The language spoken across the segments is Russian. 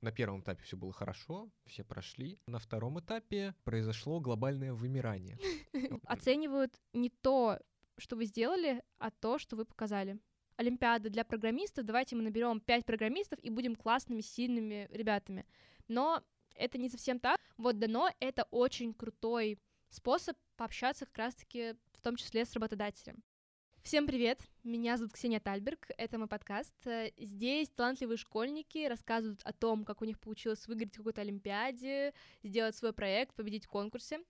на первом этапе все было хорошо, все прошли. На втором этапе произошло глобальное вымирание. Оценивают не то, что вы сделали, а то, что вы показали. Олимпиада для программистов, давайте мы наберем 5 программистов и будем классными, сильными ребятами. Но это не совсем так. Вот дано — это очень крутой способ пообщаться как раз-таки в том числе с работодателем. Всем привет! Меня зовут Ксения Тальберг, это мой подкаст. Здесь талантливые школьники рассказывают о том, как у них получилось выиграть какой-то олимпиаде, сделать свой проект, победить в конкурсе.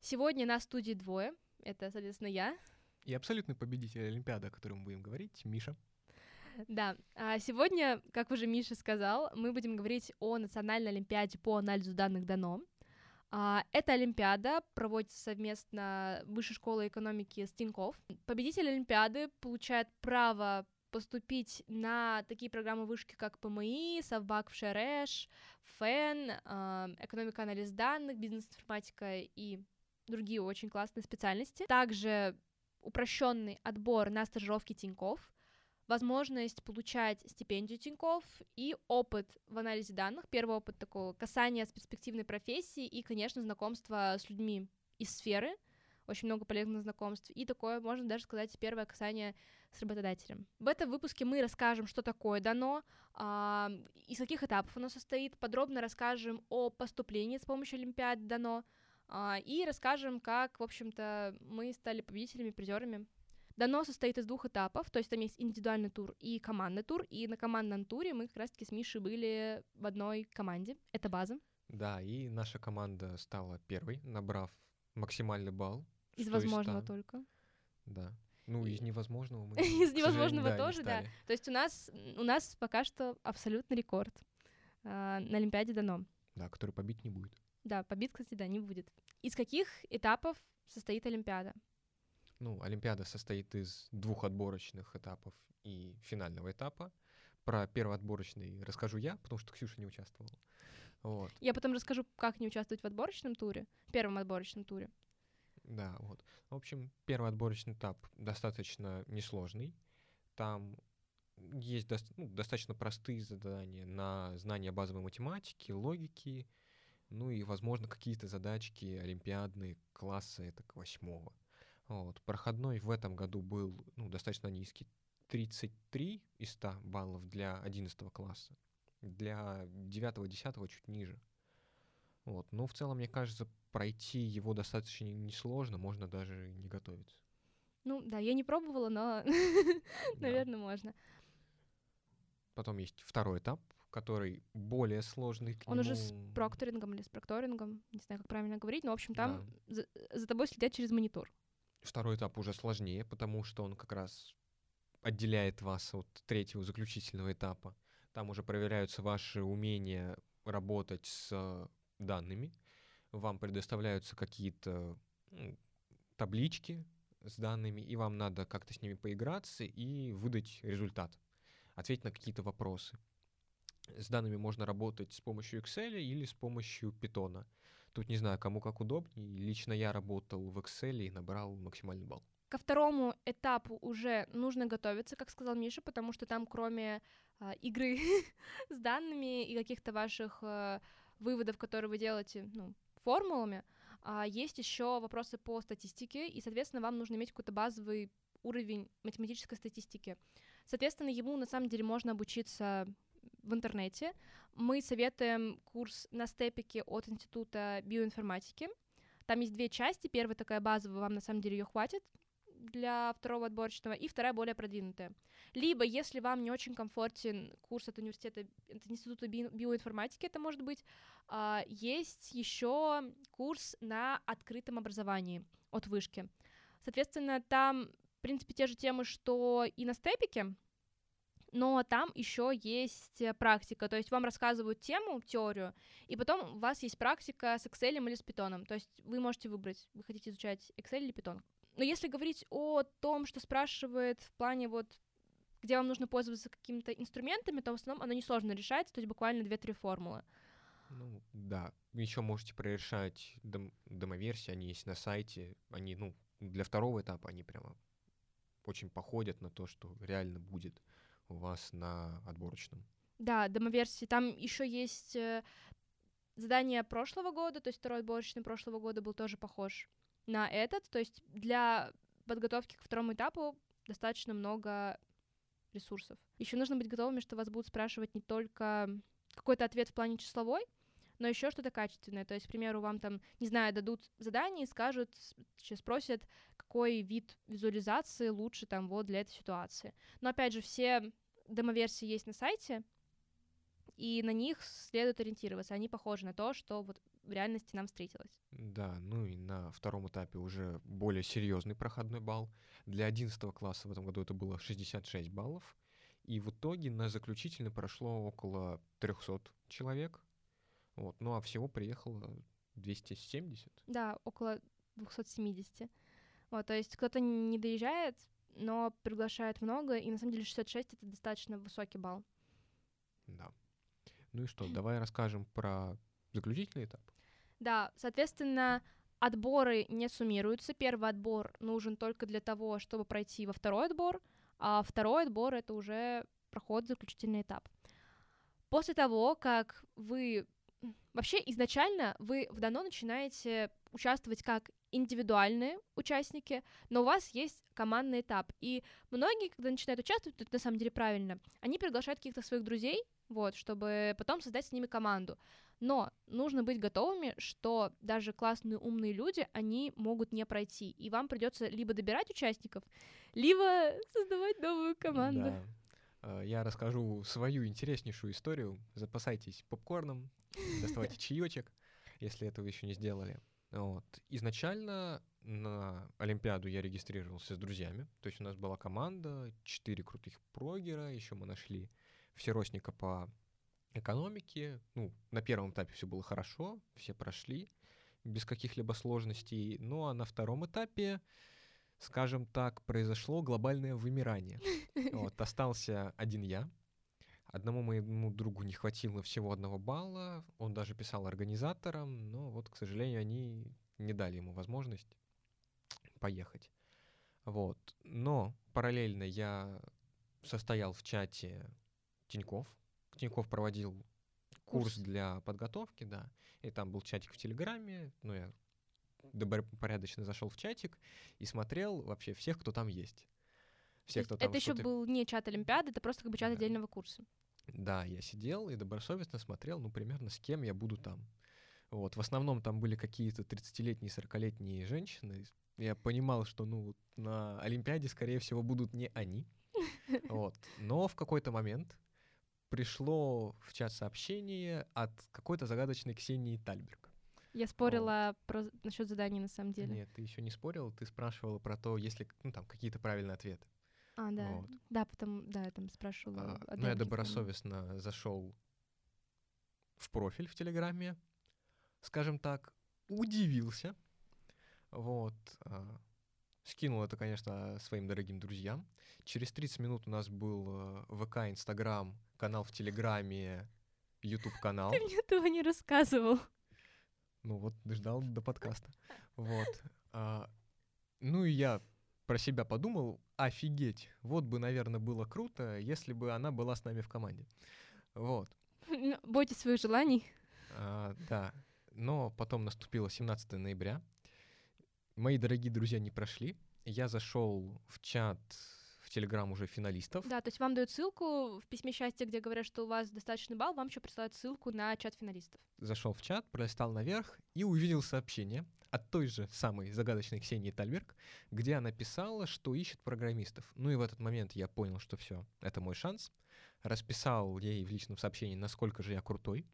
Сегодня на студии двое. Это, соответственно, я. И абсолютный победитель Олимпиады, о котором мы будем говорить, Миша. Да, а сегодня, как уже Миша сказал, мы будем говорить о Национальной Олимпиаде по анализу данных ДАНО. А, эта Олимпиада проводится совместно Высшей школой экономики с Тинькофф. Победитель Олимпиады получает право поступить на такие программы вышки, как ПМИ, Совбак в Шереш, ФЭН, а, экономика анализ данных, бизнес-информатика и другие очень классные специальности. Также упрощенный отбор на стажировки Тинькофф, возможность получать стипендию Тиньков и опыт в анализе данных, первый опыт такого касания с перспективной профессии и, конечно, знакомство с людьми из сферы, очень много полезных знакомств, и такое, можно даже сказать, первое касание с работодателем. В этом выпуске мы расскажем, что такое дано, а, из каких этапов оно состоит, подробно расскажем о поступлении с помощью Олимпиады дано, а, и расскажем, как, в общем-то, мы стали победителями, призерами Дано состоит из двух этапов, то есть там есть индивидуальный тур и командный тур, и на командном туре мы как раз-таки с Мишей были в одной команде, это база. Да, и наша команда стала первой, набрав максимальный балл. Из возможного из только. Да. Ну, из невозможного мы... Из невозможного да, тоже, да. То есть у нас, у нас пока что абсолютный рекорд э, на Олимпиаде дано. Да, который побить не будет. Да, побит, кстати, да, не будет. Из каких этапов состоит Олимпиада? Ну, Олимпиада состоит из двух отборочных этапов и финального этапа. Про первый отборочный расскажу я, потому что Ксюша не участвовала. Вот. Я потом расскажу, как не участвовать в отборочном туре, первом отборочном туре. Да, вот. В общем, первый отборочный этап достаточно несложный. Там есть до, ну, достаточно простые задания на знание базовой математики, логики, ну и, возможно, какие-то задачки олимпиадные класса это восьмого. Вот. Проходной в этом году был ну, достаточно низкий, 33 из 100 баллов для 11 класса, для 9-10 чуть ниже. Вот. Но в целом, мне кажется, пройти его достаточно несложно, можно даже не готовиться. Ну да, я не пробовала, но, наверное, можно. Потом есть второй этап, который более сложный. Он уже с прокторингом или с прокторингом, не знаю, как правильно говорить, но, в общем, там за, за тобой следят через монитор. Второй этап уже сложнее, потому что он как раз отделяет вас от третьего заключительного этапа. Там уже проверяются ваши умения работать с данными. Вам предоставляются какие-то ну, таблички с данными, и вам надо как-то с ними поиграться и выдать результат, ответить на какие-то вопросы. С данными можно работать с помощью Excel или с помощью Python. Тут не знаю, кому как удобнее. Лично я работал в Excel и набрал максимальный балл. Ко второму этапу уже нужно готовиться, как сказал Миша, потому что там кроме э, игры с данными и каких-то ваших э, выводов, которые вы делаете ну, формулами, э, есть еще вопросы по статистике, и, соответственно, вам нужно иметь какой-то базовый уровень математической статистики. Соответственно, ему на самом деле можно обучиться в интернете. Мы советуем курс на степике от Института биоинформатики. Там есть две части. Первая такая базовая, вам на самом деле ее хватит для второго отборочного, и вторая более продвинутая. Либо, если вам не очень комфортен курс от университета, от Института би- биоинформатики, это может быть, а, есть еще курс на открытом образовании от вышки. Соответственно, там, в принципе, те же темы, что и на степике, но там еще есть э, практика, то есть вам рассказывают тему, теорию, и потом у вас есть практика с Excel или с Python, то есть вы можете выбрать, вы хотите изучать Excel или Python. Но если говорить о том, что спрашивает в плане вот где вам нужно пользоваться какими-то инструментами, то в основном оно несложно решается, то есть буквально 2-3 формулы. Ну, да. Еще можете прорешать дом- домоверсии, они есть на сайте, они, ну, для второго этапа они прямо очень походят на то, что реально будет у вас на отборочном. Да, демоверсии. Там еще есть э, задание прошлого года, то есть второй отборочный прошлого года был тоже похож на этот. То есть для подготовки к второму этапу достаточно много ресурсов. Еще нужно быть готовыми, что вас будут спрашивать не только какой-то ответ в плане числовой, но еще что-то качественное. То есть, к примеру, вам там, не знаю, дадут задание и скажут, сейчас спросят, какой вид визуализации лучше там вот для этой ситуации. Но опять же, все демоверсии есть на сайте, и на них следует ориентироваться. Они похожи на то, что вот в реальности нам встретилось. Да, ну и на втором этапе уже более серьезный проходной балл. Для 11 класса в этом году это было 66 баллов. И в итоге на заключительный прошло около 300 человек. Вот. Ну а всего приехало 270. Да, около 270. Вот, то есть кто-то не доезжает, но приглашает много, и на самом деле 66 — это достаточно высокий балл. Да. Ну и что, давай расскажем про заключительный этап. Да, соответственно, отборы не суммируются. Первый отбор нужен только для того, чтобы пройти во второй отбор, а второй отбор — это уже проход заключительный этап. После того, как вы... Вообще, изначально вы в дано начинаете участвовать как индивидуальные участники, но у вас есть командный этап. И многие, когда начинают участвовать, это на самом деле правильно, они приглашают каких-то своих друзей, вот, чтобы потом создать с ними команду. Но нужно быть готовыми, что даже классные умные люди, они могут не пройти, и вам придется либо добирать участников, либо создавать новую команду. Да. А, я расскажу свою интереснейшую историю. Запасайтесь попкорном, доставайте чаечек, если этого еще не сделали. Вот. Изначально на Олимпиаду я регистрировался с друзьями. То есть у нас была команда, четыре крутых прогера, еще мы нашли всеросника по экономике. Ну, на первом этапе все было хорошо, все прошли без каких-либо сложностей. Ну а на втором этапе, скажем так, произошло глобальное вымирание. Вот, остался один я. Одному моему другу не хватило всего одного балла. Он даже писал организаторам, но вот, к сожалению, они не дали ему возможность поехать. Вот. Но параллельно я состоял в чате Тиньков. Тиньков проводил курс. курс для подготовки, да. И там был чатик в Телеграме. Ну, я добропорядочно зашел в чатик и смотрел вообще всех, кто там есть. Все, кто там это еще был не чат Олимпиады, это просто как бы чат да. отдельного курса. Да, я сидел и добросовестно смотрел, ну, примерно с кем я буду там. Вот, в основном там были какие-то 30-летние, 40-летние женщины. Я понимал, что, ну, на Олимпиаде, скорее всего, будут не они. Вот. Но в какой-то момент пришло в чат сообщение от какой-то загадочной Ксении Тальберг. Я спорила вот. про насчет заданий на самом деле. Нет, ты еще не спорила, ты спрашивала про то, есть ли ну, там какие-то правильные ответы. А, да. Вот. Да, потом, да, я там спрашивала. А, ну, я добросовестно зашел в профиль в Телеграме, скажем так, удивился. Вот. А, скинул это, конечно, своим дорогим друзьям. Через 30 минут у нас был э, ВК, Инстаграм, канал в Телеграме, YouTube канал. Ты мне этого не рассказывал. Ну вот, ждал до подкаста. Вот. А, ну и я про себя подумал, офигеть, вот бы, наверное, было круто, если бы она была с нами в команде. Вот. Ну, бойтесь своих желаний. А, да. Но потом наступило 17 ноября. Мои дорогие друзья не прошли. Я зашел в чат в Телеграм уже финалистов. Да, то есть вам дают ссылку в письме счастья, где говорят, что у вас достаточный балл, вам еще присылают ссылку на чат финалистов. Зашел в чат, пролистал наверх и увидел сообщение от той же самой загадочной Ксении Тальберг, где она писала, что ищет программистов. Ну и в этот момент я понял, что все, это мой шанс. Расписал ей в личном сообщении, насколько же я крутой.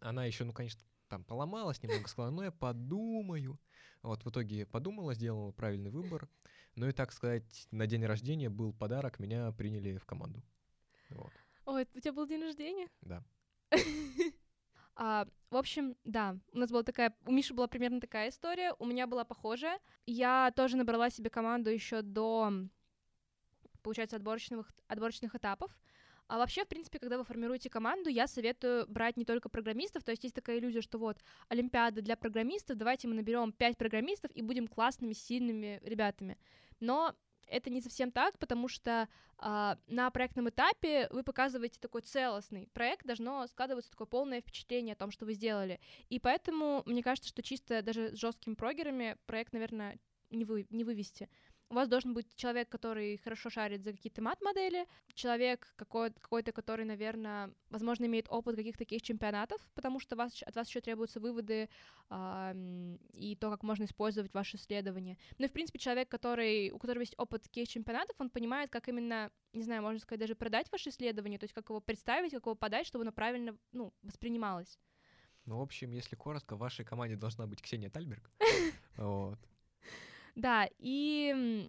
Она еще, ну, конечно, там поломалась немного, сказала, ну, я подумаю. Вот в итоге подумала, сделала правильный выбор. Ну и, так сказать, на день рождения был подарок, меня приняли в команду. Вот. Ой, у тебя был день рождения? Да. А, в общем, да, у нас была такая, у Миши была примерно такая история, у меня была похожая. Я тоже набрала себе команду еще до, получается, отборочных, отборочных этапов. А вообще, в принципе, когда вы формируете команду, я советую брать не только программистов, то есть есть такая иллюзия, что вот Олимпиада для программистов, давайте мы наберем 5 программистов и будем классными, сильными ребятами. Но это не совсем так, потому что э, на проектном этапе вы показываете такой целостный проект, должно складываться такое полное впечатление о том, что вы сделали. И поэтому мне кажется, что чисто даже с жесткими прогерами проект, наверное, не, вы, не вывести у вас должен быть человек, который хорошо шарит за какие-то мат-модели, человек какой- какой-то, который, наверное, возможно, имеет опыт каких-то таких чемпионатов, потому что вас, от вас еще требуются выводы э, и то, как можно использовать ваши исследования. Ну и, в принципе, человек, который, у которого есть опыт таких чемпионатов, он понимает, как именно, не знаю, можно сказать, даже продать ваше исследование, то есть как его представить, как его подать, чтобы оно правильно ну, воспринималось. Ну, в общем, если коротко, в вашей команде должна быть Ксения Тальберг. Вот. Да, и,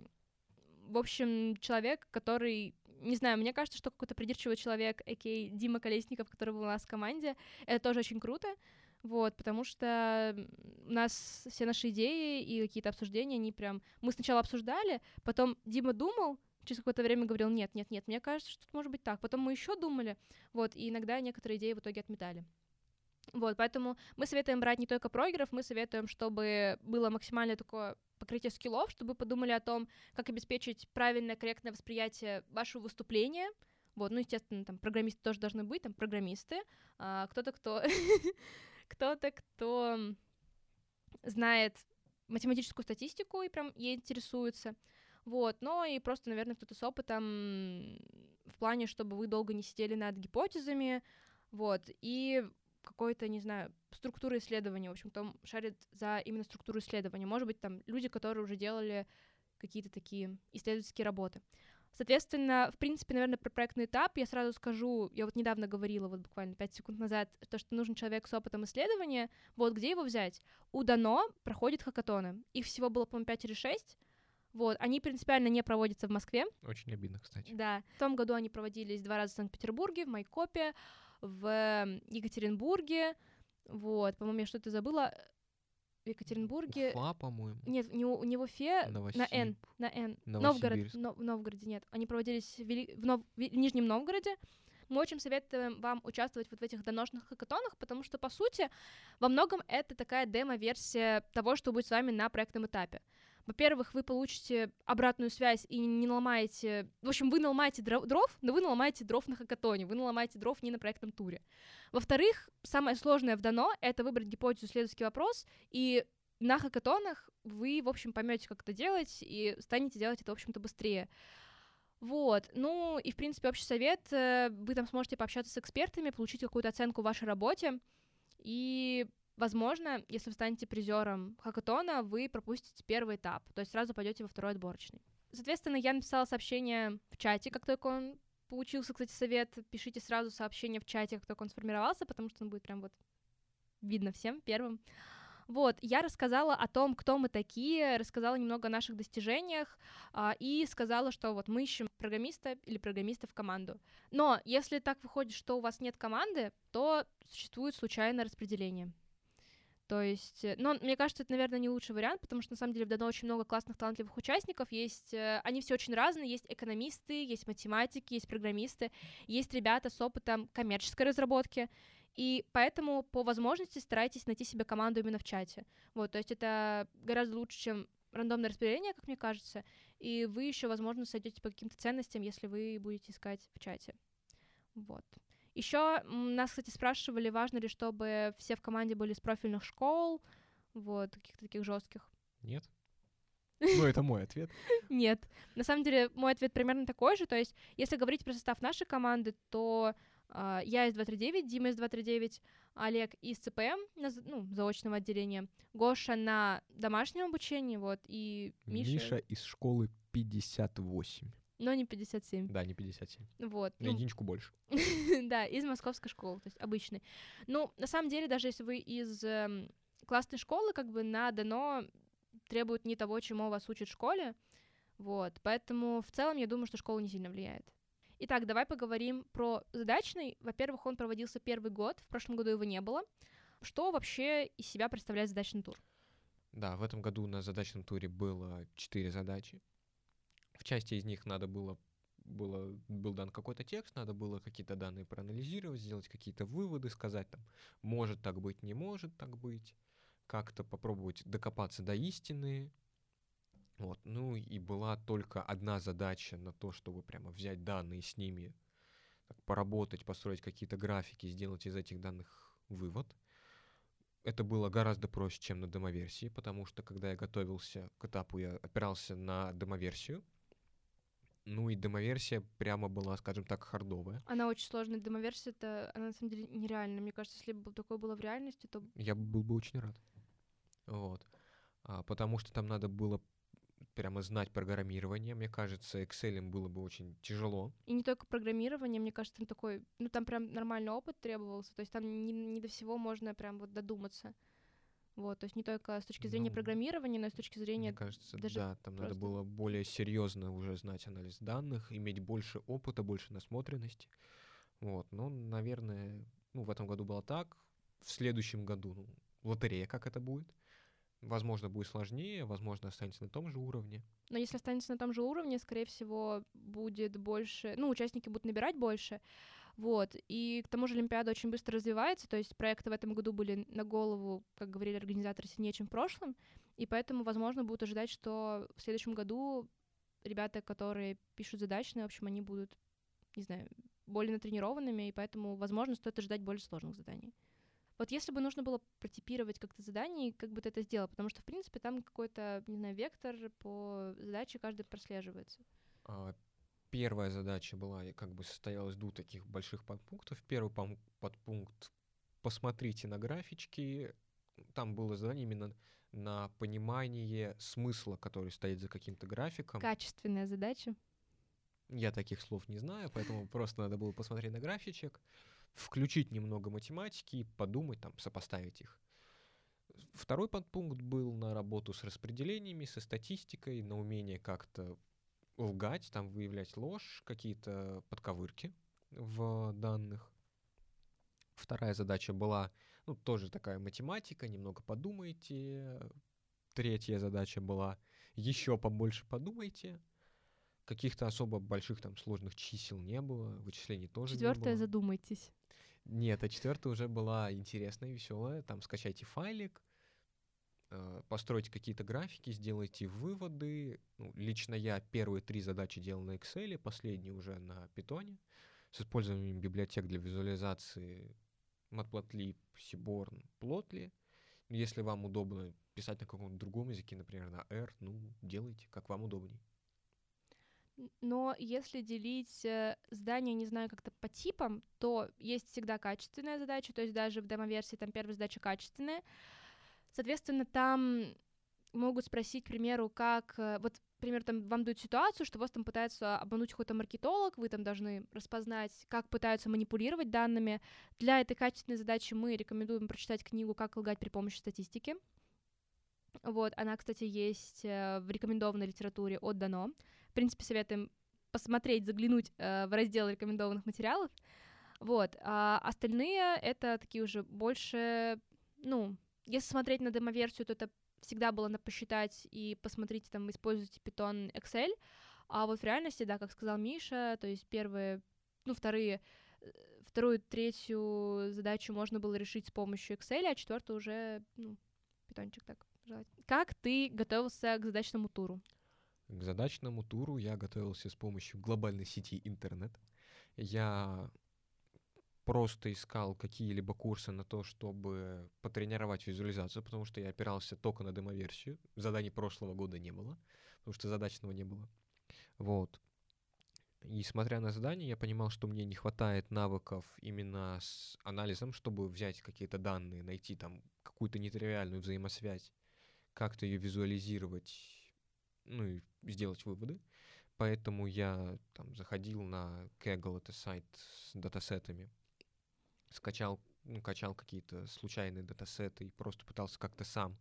в общем, человек, который не знаю, мне кажется, что какой-то придирчивый человек, а.к.а. Дима Колесников, который был у нас в команде, это тоже очень круто, вот, потому что у нас все наши идеи и какие-то обсуждения, они прям... Мы сначала обсуждали, потом Дима думал, через какое-то время говорил, нет, нет, нет, мне кажется, что это может быть так. Потом мы еще думали, вот, и иногда некоторые идеи в итоге отметали. Вот, поэтому мы советуем брать не только прогеров, мы советуем, чтобы было максимально такое покрытие скиллов, чтобы подумали о том, как обеспечить правильное, корректное восприятие вашего выступления. Вот, ну, естественно, там программисты тоже должны быть, там программисты, а, кто-то, кто... кто-то, кто знает математическую статистику и прям ей интересуется. Вот, но и просто, наверное, кто-то с опытом в плане, чтобы вы долго не сидели над гипотезами, вот, и какой-то, не знаю, структуры исследования, в общем, кто шарит за именно структуру исследования. Может быть, там люди, которые уже делали какие-то такие исследовательские работы. Соответственно, в принципе, наверное, про проектный этап я сразу скажу, я вот недавно говорила, вот буквально 5 секунд назад, то, что нужен человек с опытом исследования, вот где его взять? У Дано проходит хакатоны. Их всего было, по-моему, 5 или 6, вот, они принципиально не проводятся в Москве. Очень обидно, кстати. Да. В том году они проводились два раза в Санкт-Петербурге, в Майкопе, в Екатеринбурге. Вот, по-моему, я что-то забыла. В Екатеринбурге. Уфа, по-моему. Нет, не, у, не в Уфе, на Н. На Н. Новгород. Но, в Новгороде нет. Они проводились в, Вели... в, Нов... в Нижнем Новгороде. Мы очень советуем вам участвовать вот в этих доношных хакатонах, потому что, по сути, во многом это такая демо-версия того, что будет с вами на проектном этапе. Во-первых, вы получите обратную связь и не наломаете... В общем, вы наломаете дров, но вы наломаете дров на хакатоне, вы наломаете дров не на проектном туре. Во-вторых, самое сложное в дано — это выбрать гипотезу, исследовательский вопрос, и на хакатонах вы, в общем, поймете, как это делать, и станете делать это, в общем-то, быстрее. Вот, ну и, в принципе, общий совет, э, вы там сможете пообщаться с экспертами, получить какую-то оценку в вашей работе, и Возможно, если вы станете призером хакатона, вы пропустите первый этап, то есть сразу пойдете во второй отборочный. Соответственно, я написала сообщение в чате, как только он получился, кстати, совет. Пишите сразу сообщение в чате, как только он сформировался, потому что он будет прям вот видно всем первым. Вот, я рассказала о том, кто мы такие, рассказала немного о наших достижениях а, и сказала, что вот мы ищем программиста или программиста в команду. Но если так выходит, что у вас нет команды, то существует случайное распределение. То есть, э, но мне кажется, это, наверное, не лучший вариант, потому что на самом деле в Дано очень много классных, талантливых участников. Есть, э, они все очень разные. Есть экономисты, есть математики, есть программисты, есть ребята с опытом коммерческой разработки. И поэтому по возможности старайтесь найти себе команду именно в чате. Вот, то есть это гораздо лучше, чем рандомное распределение, как мне кажется. И вы еще, возможно, сойдете по каким-то ценностям, если вы будете искать в чате. Вот. Еще нас, кстати, спрашивали, важно ли, чтобы все в команде были из профильных школ, вот, каких-то таких жестких. Нет. Ну, это мой ответ. Нет. На самом деле, мой ответ примерно такой же. То есть, если говорить про состав нашей команды, то э, я из 239, Дима из 239, Олег из ЦПМ, ну, заочного отделения, Гоша на домашнем обучении, вот, и Миша... Миша из школы 58. Но не 57. Да, не 57. Вот. На ну, единичку больше. да, из московской школы, то есть обычной. Ну, на самом деле, даже если вы из э, классной школы, как бы на дано требует не того, чему вас учат в школе, вот, поэтому в целом я думаю, что школа не сильно влияет. Итак, давай поговорим про задачный. Во-первых, он проводился первый год, в прошлом году его не было. Что вообще из себя представляет задачный тур? Да, в этом году на задачном туре было четыре задачи. В части из них надо было было, был дан какой-то текст, надо было какие-то данные проанализировать, сделать какие-то выводы, сказать там, может так быть, не может так быть, как-то попробовать докопаться до истины. Вот. Ну и была только одна задача на то, чтобы прямо взять данные с ними, так, поработать, построить какие-то графики, сделать из этих данных вывод. Это было гораздо проще, чем на демоверсии, потому что когда я готовился к этапу, я опирался на демоверсию. Ну и демоверсия прямо была, скажем так, хардовая. Она очень сложная. Демоверсия это, она на самом деле нереальна. Мне кажется, если бы такое было в реальности, то... Я был бы очень рад. Вот. А, потому что там надо было прямо знать программирование. Мне кажется, Excel было бы очень тяжело. И не только программирование, мне кажется, там такой, ну там прям нормальный опыт требовался, то есть там не, не до всего можно прям вот додуматься. Вот, то есть не только с точки зрения ну, программирования, но и с точки зрения... Мне кажется, даже да, там просто... надо было более серьезно уже знать анализ данных, иметь больше опыта, больше насмотренности. Вот, ну, наверное, ну, в этом году было так. В следующем году, ну, лотерея, как это будет. Возможно, будет сложнее, возможно, останется на том же уровне. Но если останется на том же уровне, скорее всего, будет больше... Ну, участники будут набирать больше. Вот. И к тому же Олимпиада очень быстро развивается, то есть проекты в этом году были на голову, как говорили организаторы, сильнее, чем в прошлом, и поэтому, возможно, будут ожидать, что в следующем году ребята, которые пишут задачные, в общем, они будут, не знаю, более натренированными, и поэтому, возможно, стоит ожидать более сложных заданий. Вот если бы нужно было протипировать как-то задание, как бы ты это сделал? Потому что, в принципе, там какой-то, не знаю, вектор по задаче каждый прослеживается. А, первая задача была, как бы состояла из двух таких больших подпунктов. Первый подпункт — посмотрите на графички. Там было задание именно на понимание смысла, который стоит за каким-то графиком. Качественная задача. Я таких слов не знаю, поэтому просто надо было посмотреть на графичек включить немного математики и подумать, там, сопоставить их. Второй подпункт был на работу с распределениями, со статистикой, на умение как-то лгать, там выявлять ложь, какие-то подковырки в данных. Вторая задача была, ну, тоже такая математика, немного подумайте. Третья задача была, еще побольше подумайте. Каких-то особо больших там сложных чисел не было, вычислений тоже Четвертая не было. задумайтесь. Нет, а четвертая уже была интересная, веселая. Там скачайте файлик, постройте какие-то графики, сделайте выводы. Ну, лично я первые три задачи делал на Excel, последние уже на Python с использованием библиотек для визуализации Matplotlib, Seaborn, Plotly. Если вам удобно писать на каком-то другом языке, например, на R, ну, делайте, как вам удобней. Но если делить э, здание, не знаю, как-то по типам, то есть всегда качественная задача, то есть даже в демо-версии там первая задача качественная. Соответственно, там могут спросить, к примеру, как... Э, вот, например, там вам дают ситуацию, что вас там пытается обмануть какой-то маркетолог, вы там должны распознать, как пытаются манипулировать данными. Для этой качественной задачи мы рекомендуем прочитать книгу «Как лгать при помощи статистики». Вот, она, кстати, есть э, в рекомендованной литературе от Дано. В принципе, советуем посмотреть, заглянуть э, в раздел рекомендованных материалов. Вот. А остальные — это такие уже больше, ну, если смотреть на демоверсию, то это всегда было на посчитать и посмотрите, там, используйте Python, Excel. А вот в реальности, да, как сказал Миша, то есть первые, ну, вторые, э, вторую, третью задачу можно было решить с помощью Excel, а четвертую уже, ну, питончик так желать. Как ты готовился к задачному туру? К задачному туру я готовился с помощью глобальной сети интернет. Я просто искал какие-либо курсы на то, чтобы потренировать визуализацию, потому что я опирался только на демоверсию. Заданий прошлого года не было, потому что задачного не было. Вот. И смотря на задание, я понимал, что мне не хватает навыков именно с анализом, чтобы взять какие-то данные, найти там какую-то нетривиальную взаимосвязь, как-то ее визуализировать ну и сделать выводы. Поэтому я там заходил на Kaggle, это сайт с датасетами, скачал, ну, качал какие-то случайные датасеты и просто пытался как-то сам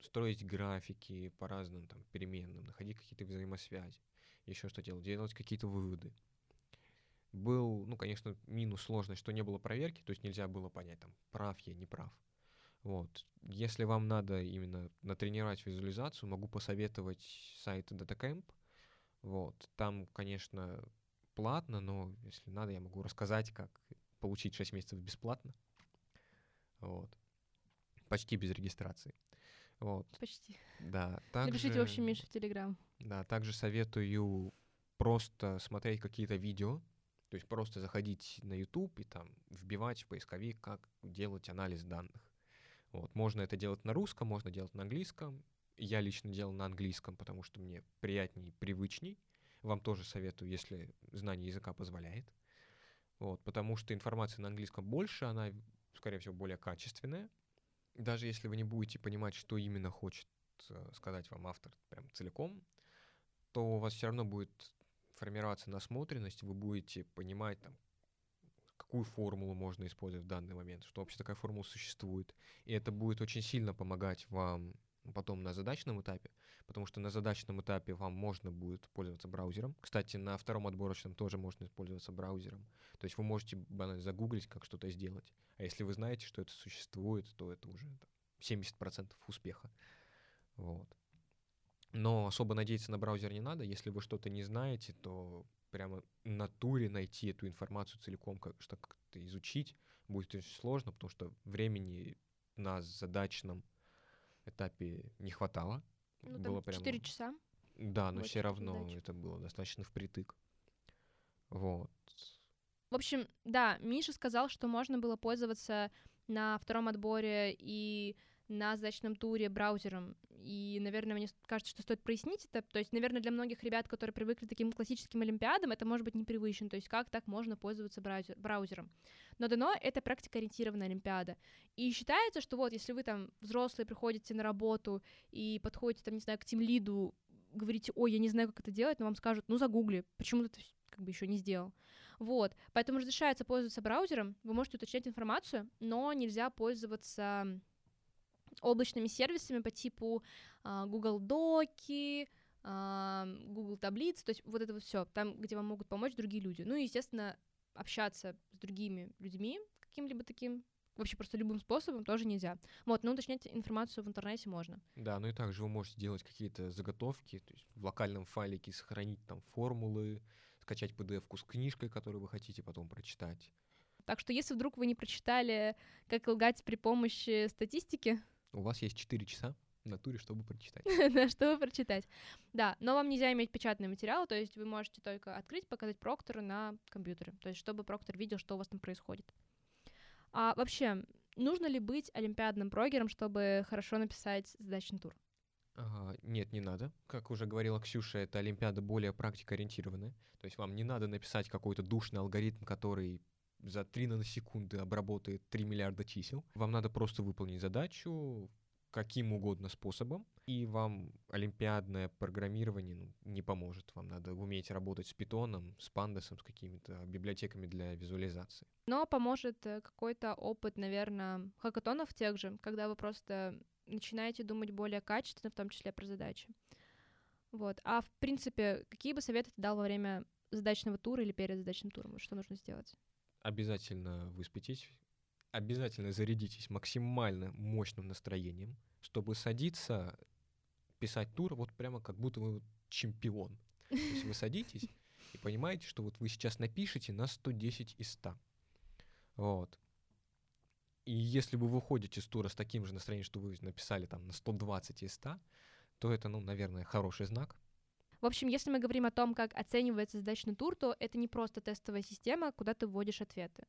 строить графики по разным там переменным, находить какие-то взаимосвязи, еще что делать, делать какие-то выводы. Был, ну, конечно, минус сложность, что не было проверки, то есть нельзя было понять, там, прав я, не прав. Вот. Если вам надо именно натренировать визуализацию, могу посоветовать сайт DataCamp. Вот. Там, конечно, платно, но если надо, я могу рассказать, как получить 6 месяцев бесплатно. Вот. Почти без регистрации. Вот, Почти. да. Также, Напишите, в общем, Миша в Телеграм. Да, также советую просто смотреть какие-то видео, то есть просто заходить на YouTube и там вбивать в поисковик, как делать анализ данных. Вот. Можно это делать на русском, можно делать на английском. Я лично делал на английском, потому что мне приятней, привычней. Вам тоже советую, если знание языка позволяет. Вот, потому что информации на английском больше, она, скорее всего, более качественная. Даже если вы не будете понимать, что именно хочет э, сказать вам автор прям целиком, то у вас все равно будет формироваться насмотренность, вы будете понимать, там, какую формулу можно использовать в данный момент, что вообще такая формула существует. И это будет очень сильно помогать вам потом на задачном этапе, потому что на задачном этапе вам можно будет пользоваться браузером. Кстати, на втором отборочном тоже можно использоваться браузером. То есть вы можете банально загуглить, как что-то сделать. А если вы знаете, что это существует, то это уже там, 70% успеха. Вот. Но особо надеяться на браузер не надо. Если вы что-то не знаете, то прямо в натуре найти эту информацию целиком, как, что как-то изучить, будет очень сложно, потому что времени на задачном этапе не хватало. Ну, было там прям... 4 часа. Да, но вот все равно задача. это было достаточно впритык. Вот. В общем, да, Миша сказал, что можно было пользоваться на втором отборе и на задачном туре браузером. И, наверное, мне кажется, что стоит прояснить это. То есть, наверное, для многих ребят, которые привыкли к таким классическим олимпиадам, это может быть непривычно. То есть, как так можно пользоваться браузер- браузером. Но дано это практикоориентированная олимпиада. И считается, что вот, если вы там взрослые приходите на работу и подходите, там, не знаю, к тимлиду, говорите, ой, я не знаю, как это делать, но вам скажут, ну, загугли, почему ты это как бы еще не сделал. Вот, поэтому разрешается пользоваться браузером, вы можете уточнять информацию, но нельзя пользоваться облачными сервисами по типу а, Google Доки, а, Google Таблицы, то есть вот это вот все, там, где вам могут помочь другие люди. Ну и, естественно, общаться с другими людьми каким-либо таким, вообще просто любым способом тоже нельзя. Вот, но уточнять информацию в интернете можно. Да, ну и также вы можете делать какие-то заготовки, то есть в локальном файлике сохранить там формулы, скачать PDF-ку с книжкой, которую вы хотите потом прочитать. Так что если вдруг вы не прочитали, как лгать при помощи статистики, У вас есть 4 часа в натуре, чтобы прочитать. да, чтобы прочитать. Да, но вам нельзя иметь печатный материал, то есть вы можете только открыть, показать проктору на компьютере, то есть чтобы проктор видел, что у вас там происходит. А вообще, нужно ли быть олимпиадным прогером, чтобы хорошо написать задачный тур? Нет, не надо. Как уже говорила Ксюша, это Олимпиада более практикоориентированная. То есть вам не надо написать какой-то душный алгоритм, который за 3 наносекунды обработает 3 миллиарда чисел. Вам надо просто выполнить задачу каким угодно способом, и вам олимпиадное программирование ну, не поможет. Вам надо уметь работать с питоном, с пандасом, с какими-то библиотеками для визуализации. Но поможет э, какой-то опыт, наверное, хакатонов тех же, когда вы просто начинаете думать более качественно, в том числе про задачи. Вот. А в принципе, какие бы советы ты дал во время задачного тура или перед задачным туром? Что нужно сделать? Обязательно выспитесь, обязательно зарядитесь максимально мощным настроением, чтобы садиться, писать тур, вот прямо как будто вы чемпион. То есть вы садитесь и понимаете, что вот вы сейчас напишете на 110 из 100. Вот. И если вы выходите с тура с таким же настроением, что вы написали там на 120 из 100, то это, ну, наверное, хороший знак. В общем, если мы говорим о том, как оценивается задачный тур, то это не просто тестовая система, куда ты вводишь ответы.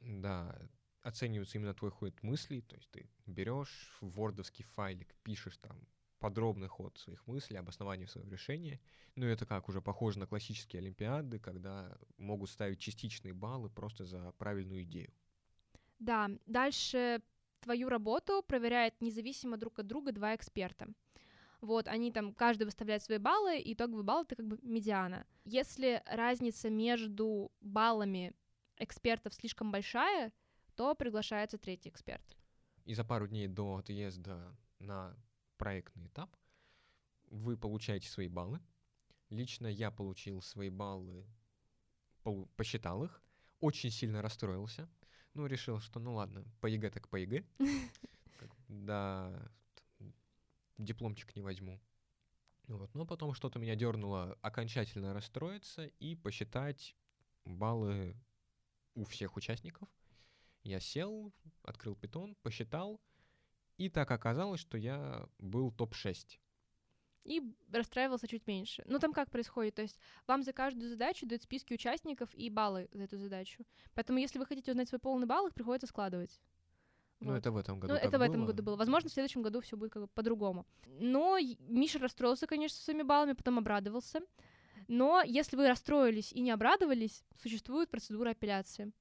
Да, оценивается именно твой ход мыслей, то есть ты берешь в вордовский файлик, пишешь там подробный ход своих мыслей, обоснование своего решения. Ну, это как уже похоже на классические олимпиады, когда могут ставить частичные баллы просто за правильную идею. Да, дальше твою работу проверяет независимо друг от друга два эксперта. Вот, они там, каждый выставляет свои баллы, и итоговый балл — это как бы медиана. Если разница между баллами экспертов слишком большая, то приглашается третий эксперт. И за пару дней до отъезда на проектный этап вы получаете свои баллы. Лично я получил свои баллы, посчитал их, очень сильно расстроился. Ну, решил, что ну ладно, по ЕГЭ так по ЕГЭ. Да, дипломчик не возьму. Вот. Но потом что-то меня дернуло окончательно расстроиться и посчитать баллы у всех участников. Я сел, открыл питон, посчитал, И так оказалось, что я был топ-6. И расстраивался чуть меньше. Ну, там как происходит? То есть вам за каждую задачу дают списки участников и баллы за эту задачу. Поэтому, если вы хотите узнать свой полный балл, их приходится складывать. Ну, Вот. это в этом году Ну, это в этом было. году было. Возможно, в следующем году все будет как бы по-другому. Но Миша расстроился, конечно, со своими баллами, потом обрадовался. Но если вы расстроились и не обрадовались, существует процедура апелляции.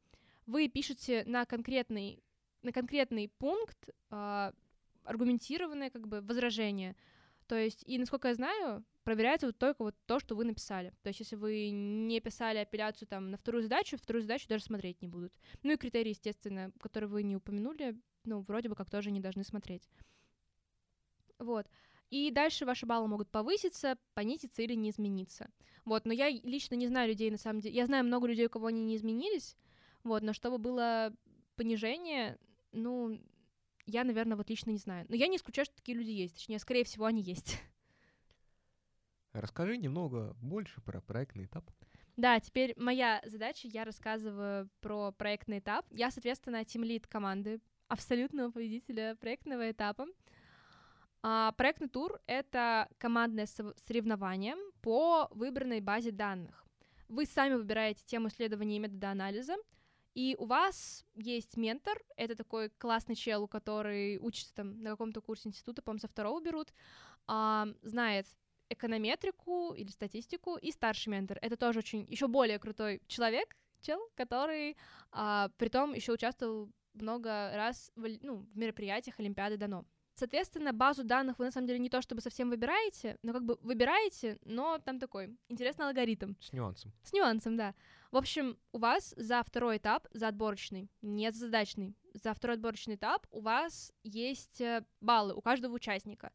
Вы пишете на конкретный, на конкретный пункт а, аргументированное как бы возражение. То есть, и насколько я знаю, проверяется вот только вот то, что вы написали. То есть, если вы не писали апелляцию там на вторую задачу, вторую задачу даже смотреть не будут. Ну и критерии, естественно, которые вы не упомянули, ну, вроде бы как тоже не должны смотреть. Вот. И дальше ваши баллы могут повыситься, понизиться или не измениться. Вот, но я лично не знаю людей, на самом деле. Я знаю много людей, у кого они не изменились, вот, но чтобы было понижение, ну, я, наверное, вот лично не знаю. Но я не исключаю, что такие люди есть. Точнее, скорее всего, они есть. Расскажи немного больше про проектный этап. Да, теперь моя задача, я рассказываю про проектный этап. Я, соответственно, тимлид команды абсолютного победителя проектного этапа. А, проектный тур — это командное соревнование по выбранной базе данных. Вы сами выбираете тему исследования и метода анализа, и у вас есть ментор, это такой классный чел, который учится там на каком-то курсе института, по-моему, со второго берут, а, знает эконометрику или статистику, и старший ментор. Это тоже очень еще более крутой человек, чел, который а, притом еще участвовал много раз в, ну, в мероприятиях Олимпиады Дано. Соответственно, базу данных вы на самом деле не то чтобы совсем выбираете, но как бы выбираете, но там такой интересный алгоритм. С нюансом. С нюансом, да. В общем, у вас за второй этап, за отборочный, не за задачный, за второй отборочный этап у вас есть э, баллы у каждого участника.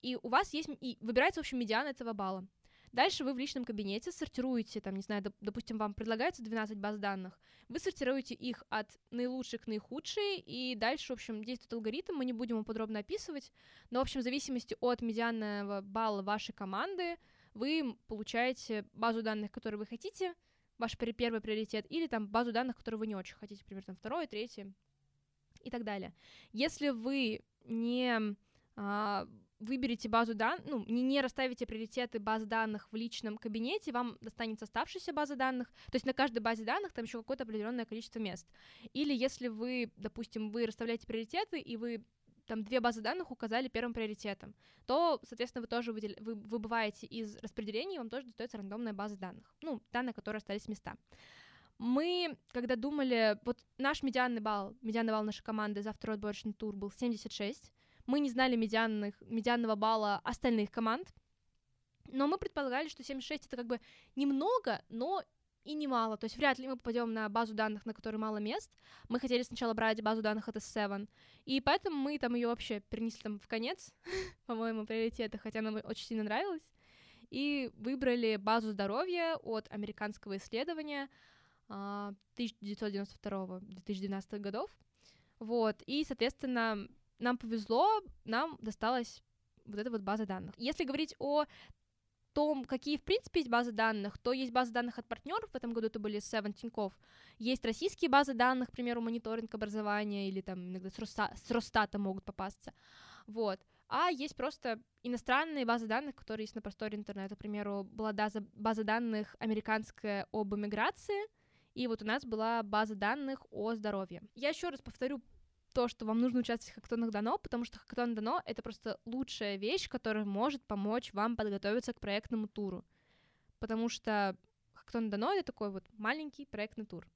И у вас есть, и выбирается, в общем, медиан этого балла. Дальше вы в личном кабинете сортируете, там, не знаю, доп- допустим, вам предлагается 12 баз данных, вы сортируете их от наилучших к наихудшие, и дальше, в общем, действует алгоритм, мы не будем его подробно описывать, но, в общем, в зависимости от медианного балла вашей команды, вы получаете базу данных, которую вы хотите, ваш первый приоритет, или там базу данных, которую вы не очень хотите, например, там второй, третий и так далее. Если вы не а, выберете базу данных, ну, не, не расставите приоритеты баз данных в личном кабинете, вам достанется оставшаяся база данных, то есть на каждой базе данных там еще какое-то определенное количество мест. Или если вы, допустим, вы расставляете приоритеты, и вы там две базы данных указали первым приоритетом, то, соответственно, вы тоже выдел... вы выбываете из распределения, и вам тоже достается рандомная база данных. Ну, данные, которые остались места. Мы, когда думали, вот наш медианный балл, медианный балл нашей команды за второй отборочный тур был 76, мы не знали медианных, медианного балла остальных команд, но мы предполагали, что 76 это как бы немного, но и немало. То есть вряд ли мы попадем на базу данных, на которой мало мест. Мы хотели сначала брать базу данных от S7, и поэтому мы там ее вообще перенесли там в конец, по-моему, приоритета, хотя нам очень сильно нравилось, и выбрали базу здоровья от американского исследования а, 1992-2012 годов. Вот, и, соответственно, нам повезло, нам досталась вот эта вот база данных. Если говорить о том, какие, в принципе, есть базы данных, то есть базы данных от партнеров, в этом году это были Seven Тинькофф, есть российские базы данных, к примеру, мониторинг образования, или там иногда с, Росста- с Росстата могут попасться, вот. А есть просто иностранные базы данных, которые есть на просторе интернета. К примеру, была база данных американская об эмиграции, и вот у нас была база данных о здоровье. Я еще раз повторю то, что вам нужно участвовать в хакатонах Дано, потому что хакатон Дано — это просто лучшая вещь, которая может помочь вам подготовиться к проектному туру. Потому что хакатон Дано — это такой вот маленький проектный тур.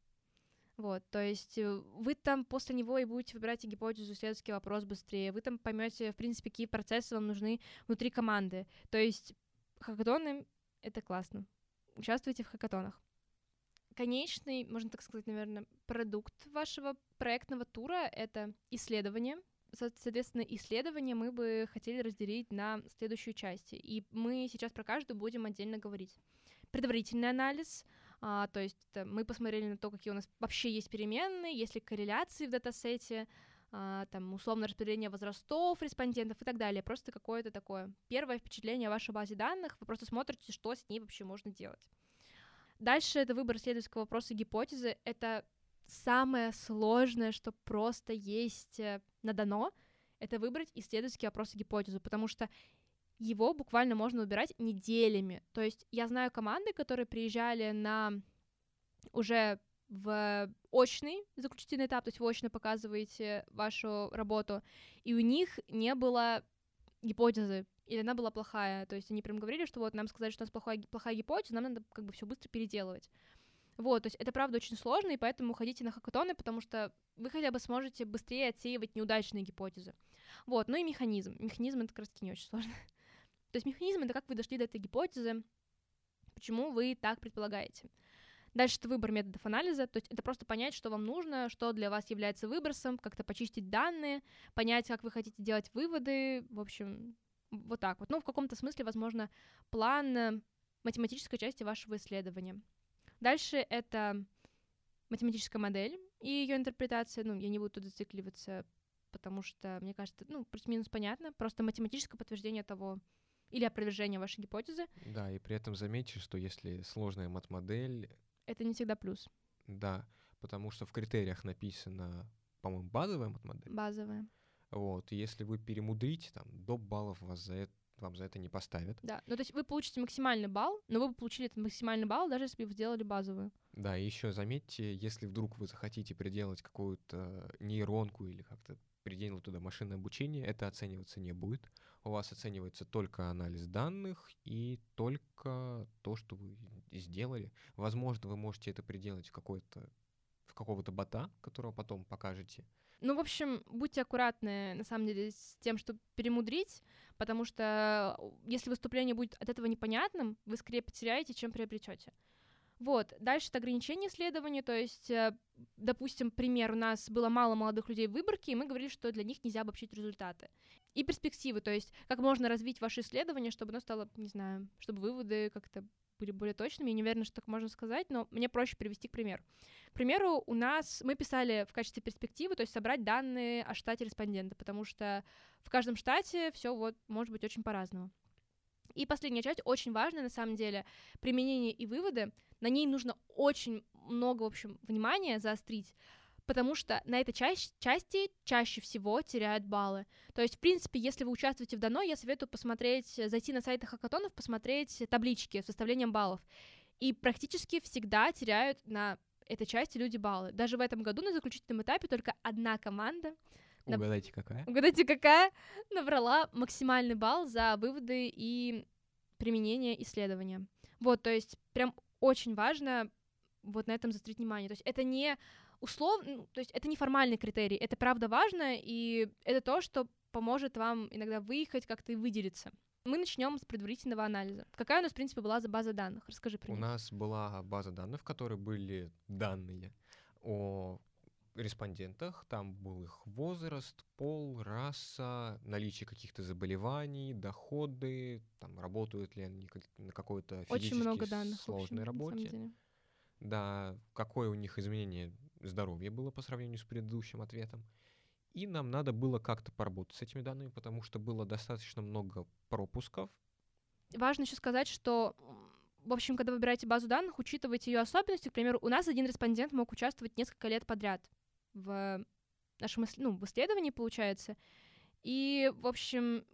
Вот, то есть э, вы там после него и будете выбирать гипотезу, исследовательский вопрос быстрее, вы там поймете, в принципе, какие процессы вам нужны внутри команды. То есть хакатоны — это классно. Участвуйте в хакатонах конечный, можно так сказать, наверное, продукт вашего проектного тура — это исследование. Со- Соответственно, исследование мы бы хотели разделить на следующие части, и мы сейчас про каждую будем отдельно говорить. Предварительный анализ, а, то есть мы посмотрели на то, какие у нас вообще есть переменные, есть ли корреляции в датасете, а, там, условное распределение возрастов респондентов и так далее. Просто какое-то такое первое впечатление о вашей базе данных, вы просто смотрите, что с ней вообще можно делать. Дальше это выбор исследовательского вопроса гипотезы. Это самое сложное, что просто есть э, на дано. это выбрать исследовательский вопрос и гипотезу, потому что его буквально можно убирать неделями. То есть я знаю команды, которые приезжали на уже в очный заключительный этап, то есть вы очно показываете вашу работу, и у них не было гипотезы, или она была плохая. То есть они прям говорили, что вот нам сказали, что у нас плохая, плохая гипотеза, нам надо как бы все быстро переделывать. Вот, то есть это правда очень сложно, и поэтому ходите на хакатоны, потому что вы хотя бы сможете быстрее отсеивать неудачные гипотезы. Вот, ну и механизм. Механизм это как раз не очень сложно. то есть механизм это как вы дошли до этой гипотезы, почему вы так предполагаете. Дальше это выбор методов анализа, то есть это просто понять, что вам нужно, что для вас является выбросом, как-то почистить данные, понять, как вы хотите делать выводы, в общем, вот так вот. Ну, в каком-то смысле, возможно, план математической части вашего исследования. Дальше это математическая модель и ее интерпретация. Ну, я не буду тут зацикливаться, потому что, мне кажется, ну, плюс-минус понятно. Просто математическое подтверждение того, или опровержение вашей гипотезы. Да, и при этом заметьте, что если сложная мат-модель, это не всегда плюс. Да, потому что в критериях написано, по-моему, базовая модель. Базовая. Вот, и если вы перемудрите, там, до баллов вас за это вам за это не поставят. Да, ну то есть вы получите максимальный балл, но вы бы получили этот максимальный балл, даже если бы вы сделали базовую. Да, и еще заметьте, если вдруг вы захотите приделать какую-то нейронку или как-то приделать туда машинное обучение, это оцениваться не будет. У вас оценивается только анализ данных и только то, что вы сделали. Возможно, вы можете это приделать в какой-то в какого-то бота, которого потом покажете. Ну, в общем, будьте аккуратны, на самом деле, с тем, чтобы перемудрить, потому что если выступление будет от этого непонятным, вы скорее потеряете, чем приобретете. Вот, дальше это ограничение исследования, то есть, э, допустим, пример, у нас было мало молодых людей в выборке, и мы говорили, что для них нельзя обобщить результаты. И перспективы, то есть, как можно развить ваше исследование, чтобы оно стало, не знаю, чтобы выводы как-то были более точными. Я не уверена, что так можно сказать, но мне проще привести к примеру. К примеру, у нас мы писали в качестве перспективы, то есть собрать данные о штате респондента, потому что в каждом штате все вот может быть очень по-разному. И последняя часть очень важная, на самом деле, применение и выводы. На ней нужно очень много, в общем, внимания заострить, потому что на этой части, части чаще всего теряют баллы. То есть, в принципе, если вы участвуете в дано, я советую посмотреть, зайти на сайты хакатонов, посмотреть таблички с составлением баллов. И практически всегда теряют на этой части люди баллы. Даже в этом году на заключительном этапе только одна команда Угадайте, какая? Угадайте, какая набрала максимальный балл за выводы и применение исследования. Вот, то есть прям очень важно вот на этом заострить внимание. То есть это не условно, ну, то есть это не формальный критерий, это правда важно, и это то, что поможет вам иногда выехать как-то и выделиться. Мы начнем с предварительного анализа. Какая у нас, в принципе, была за база данных? Расскажи про У нас была база данных, в которой были данные о респондентах. Там был их возраст, пол, раса, наличие каких-то заболеваний, доходы, там работают ли они на какой-то физически Очень много данных, сложной общем, работе. Да, какое у них изменение здоровья было по сравнению с предыдущим ответом. И нам надо было как-то поработать с этими данными, потому что было достаточно много пропусков. Важно еще сказать, что в общем, когда выбираете базу данных, учитывайте ее особенности. К примеру, у нас один респондент мог участвовать несколько лет подряд в нашем ну, в исследовании, получается. И, в общем,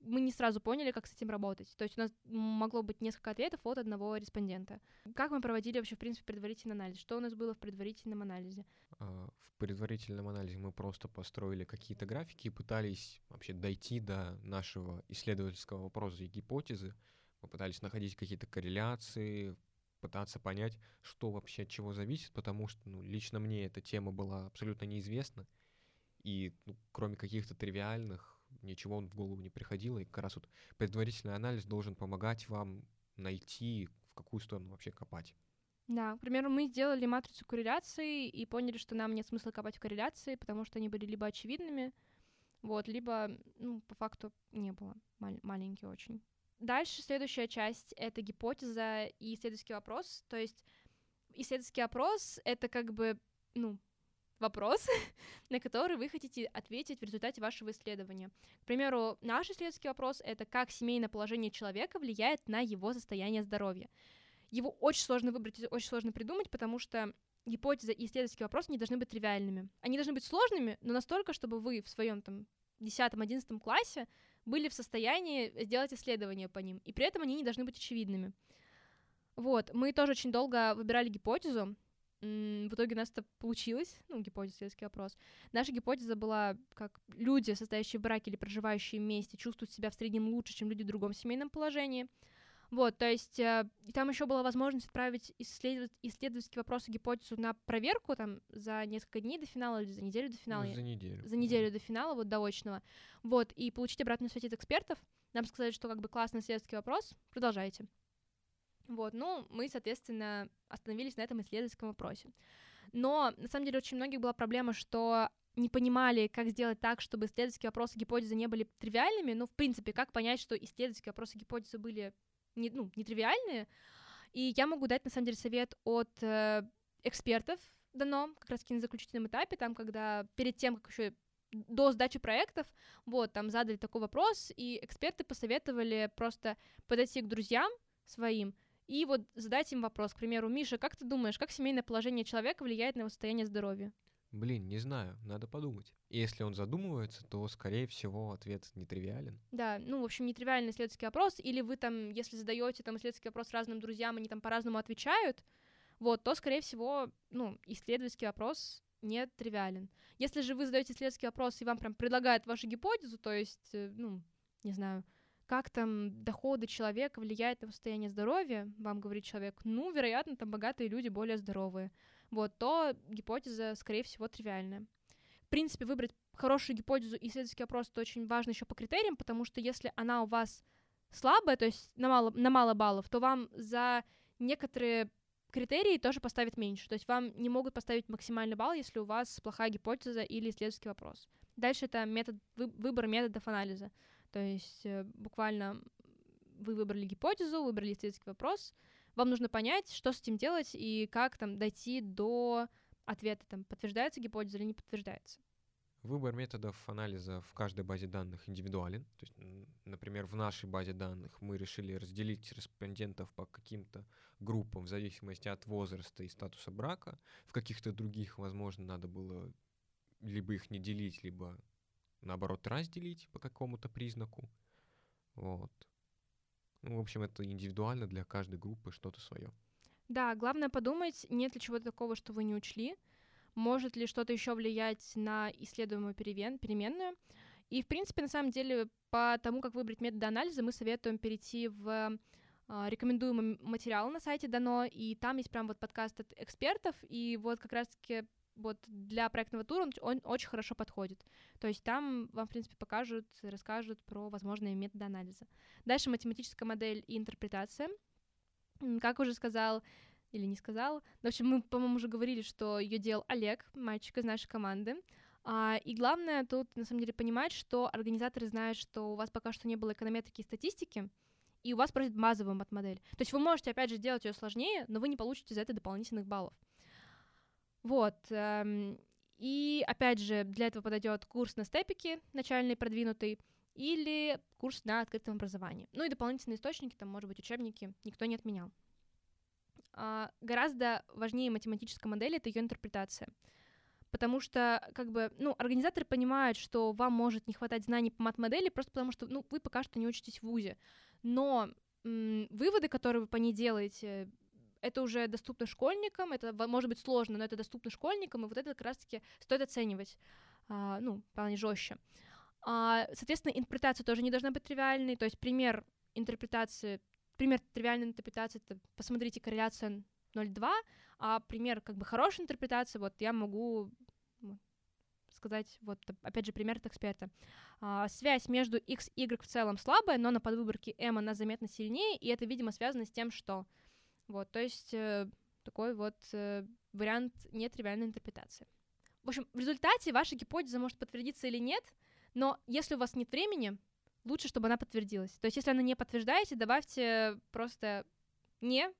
мы не сразу поняли, как с этим работать. То есть у нас могло быть несколько ответов от одного респондента. Как мы проводили вообще, в принципе, предварительный анализ? Что у нас было в предварительном анализе? А, в предварительном анализе мы просто построили какие-то графики и пытались вообще дойти до нашего исследовательского вопроса и гипотезы. Мы пытались находить какие-то корреляции, пытаться понять, что вообще от чего зависит, потому что ну, лично мне эта тема была абсолютно неизвестна, и ну, кроме каких-то тривиальных ничего в голову не приходило, и как раз вот предварительный анализ должен помогать вам найти, в какую сторону вообще копать. Да, к примеру, мы сделали матрицу корреляции и поняли, что нам нет смысла копать в корреляции, потому что они были либо очевидными, вот, либо, ну, по факту не было, Мал- маленькие очень. Дальше следующая часть — это гипотеза и исследовательский вопрос. То есть исследовательский опрос — это как бы, ну, вопрос, на который вы хотите ответить в результате вашего исследования. К примеру, наш исследовательский вопрос — это как семейное положение человека влияет на его состояние здоровья. Его очень сложно выбрать, очень сложно придумать, потому что гипотеза и исследовательский вопрос не должны быть тривиальными. Они должны быть сложными, но настолько, чтобы вы в своем там 10-11 классе были в состоянии сделать исследования по ним, и при этом они не должны быть очевидными. Вот, мы тоже очень долго выбирали гипотезу, в итоге у нас это получилось, ну, гипотеза, следующий вопрос. Наша гипотеза была, как люди, состоящие в браке или проживающие вместе, чувствуют себя в среднем лучше, чем люди в другом семейном положении. Вот, то есть э, там еще была возможность отправить исследов... исследовательские вопросы гипотезу на проверку там за несколько дней до финала или за неделю до финала. Ну, за неделю. За неделю до финала, вот до очного. Вот, и получить обратную связь от экспертов. Нам сказали, что как бы классный исследовательский вопрос, продолжайте. Вот, ну, мы, соответственно, остановились на этом исследовательском вопросе. Но, на самом деле, очень многих была проблема, что не понимали, как сделать так, чтобы исследовательские вопросы гипотезы не были тривиальными. Ну, в принципе, как понять, что исследовательские вопросы гипотезы были не, ну, нетривиальные. И я могу дать, на самом деле, совет от э, экспертов дано, как раз на заключительном этапе, там, когда перед тем, как еще до сдачи проектов, вот, там задали такой вопрос, и эксперты посоветовали просто подойти к друзьям своим и вот задать им вопрос, к примеру, Миша, как ты думаешь, как семейное положение человека влияет на его состояние здоровья? Блин, не знаю, надо подумать. И если он задумывается, то, скорее всего, ответ нетривиален. Да, ну, в общем, нетривиальный исследовательский вопрос, или вы там, если задаете там исследовательский вопрос разным друзьям, они там по-разному отвечают, вот, то, скорее всего, ну, исследовательский вопрос не тривиален. Если же вы задаете исследовательский вопрос, и вам прям предлагают вашу гипотезу, то есть, э, ну, не знаю, как там доходы человека влияют на состояние здоровья, вам говорит человек, ну, вероятно, там богатые люди более здоровые вот, то гипотеза, скорее всего, тривиальная. В принципе, выбрать хорошую гипотезу и исследовательский вопрос это очень важно еще по критериям, потому что если она у вас слабая, то есть на мало, на мало баллов, то вам за некоторые критерии тоже поставят меньше. То есть вам не могут поставить максимальный балл, если у вас плохая гипотеза или исследовательский вопрос. Дальше это метод, вы, выбор методов анализа. То есть э, буквально вы выбрали гипотезу, выбрали исследовательский вопрос, вам нужно понять, что с этим делать и как там дойти до ответа, там, подтверждается гипотеза или не подтверждается. Выбор методов анализа в каждой базе данных индивидуален. То есть, например, в нашей базе данных мы решили разделить респондентов по каким-то группам в зависимости от возраста и статуса брака. В каких-то других, возможно, надо было либо их не делить, либо наоборот разделить по какому-то признаку. Вот. Ну, в общем, это индивидуально для каждой группы что-то свое. Да, главное подумать, нет ли чего-то такого, что вы не учли, может ли что-то еще влиять на исследуемую перемен, переменную. И, в принципе, на самом деле, по тому, как выбрать методы анализа, мы советуем перейти в а, рекомендуемый материал на сайте дано, и там есть прям вот подкаст от экспертов, и вот как раз-таки вот для проектного тура он, очень хорошо подходит. То есть там вам, в принципе, покажут, расскажут про возможные методы анализа. Дальше математическая модель и интерпретация. Как уже сказал или не сказал, в общем, мы, по-моему, уже говорили, что ее делал Олег, мальчик из нашей команды. А, и главное тут, на самом деле, понимать, что организаторы знают, что у вас пока что не было эконометрики и статистики, и у вас просят базовую мат-модель. То есть вы можете, опять же, сделать ее сложнее, но вы не получите за это дополнительных баллов. Вот. Эм, и опять же, для этого подойдет курс на степике, начальный, продвинутый, или курс на открытом образовании. Ну и дополнительные источники, там, может быть, учебники, никто не отменял. А, гораздо важнее математической модели — это ее интерпретация. Потому что, как бы, ну, организаторы понимают, что вам может не хватать знаний по мат-модели, просто потому что, ну, вы пока что не учитесь в ВУЗе. Но выводы, которые вы по ней делаете, это уже доступно школьникам, это может быть сложно, но это доступно школьникам, и вот это как раз-таки стоит оценивать, а, ну, плане жестче. А, соответственно, интерпретация тоже не должна быть тривиальной, то есть пример интерпретации, пример тривиальной интерпретации, это посмотрите корреляция 0,2, а пример как бы хорошей интерпретации, вот я могу ну, сказать, вот опять же пример от эксперта. А, связь между x и y в целом слабая, но на подвыборке m она заметно сильнее, и это, видимо, связано с тем, что вот, то есть э, такой вот э, вариант нетривиальной интерпретации. В общем, в результате ваша гипотеза может подтвердиться или нет, но если у вас нет времени, лучше, чтобы она подтвердилась. То есть, если она не подтверждаете, добавьте просто не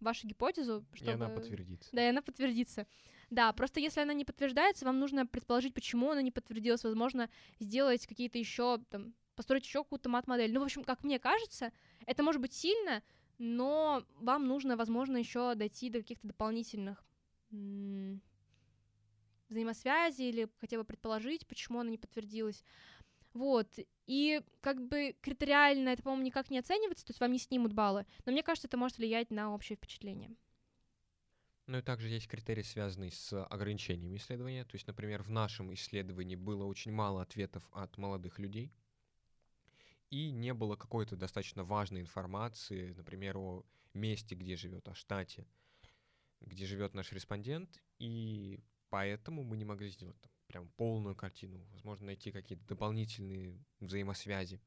вашу гипотезу, чтобы... И она подтвердится. Да, и она подтвердится. Да, просто если она не подтверждается, вам нужно предположить, почему она не подтвердилась. Возможно, сделать какие-то еще, там, построить еще какую-то мат-модель. Ну, в общем, как мне кажется, это может быть сильно, но вам нужно, возможно, еще дойти до каких-то дополнительных взаимосвязей или хотя бы предположить, почему она не подтвердилась. Вот, и как бы критериально это, по-моему, никак не оценивается, то есть вам не снимут баллы, но мне кажется, это может влиять на общее впечатление. Ну и также есть критерии, связанные с ограничениями исследования. То есть, например, в нашем исследовании было очень мало ответов от молодых людей, и не было какой-то достаточно важной информации, например, о месте, где живет, о штате, где живет наш респондент, и поэтому мы не могли сделать там, прям полную картину, возможно, найти какие-то дополнительные взаимосвязи.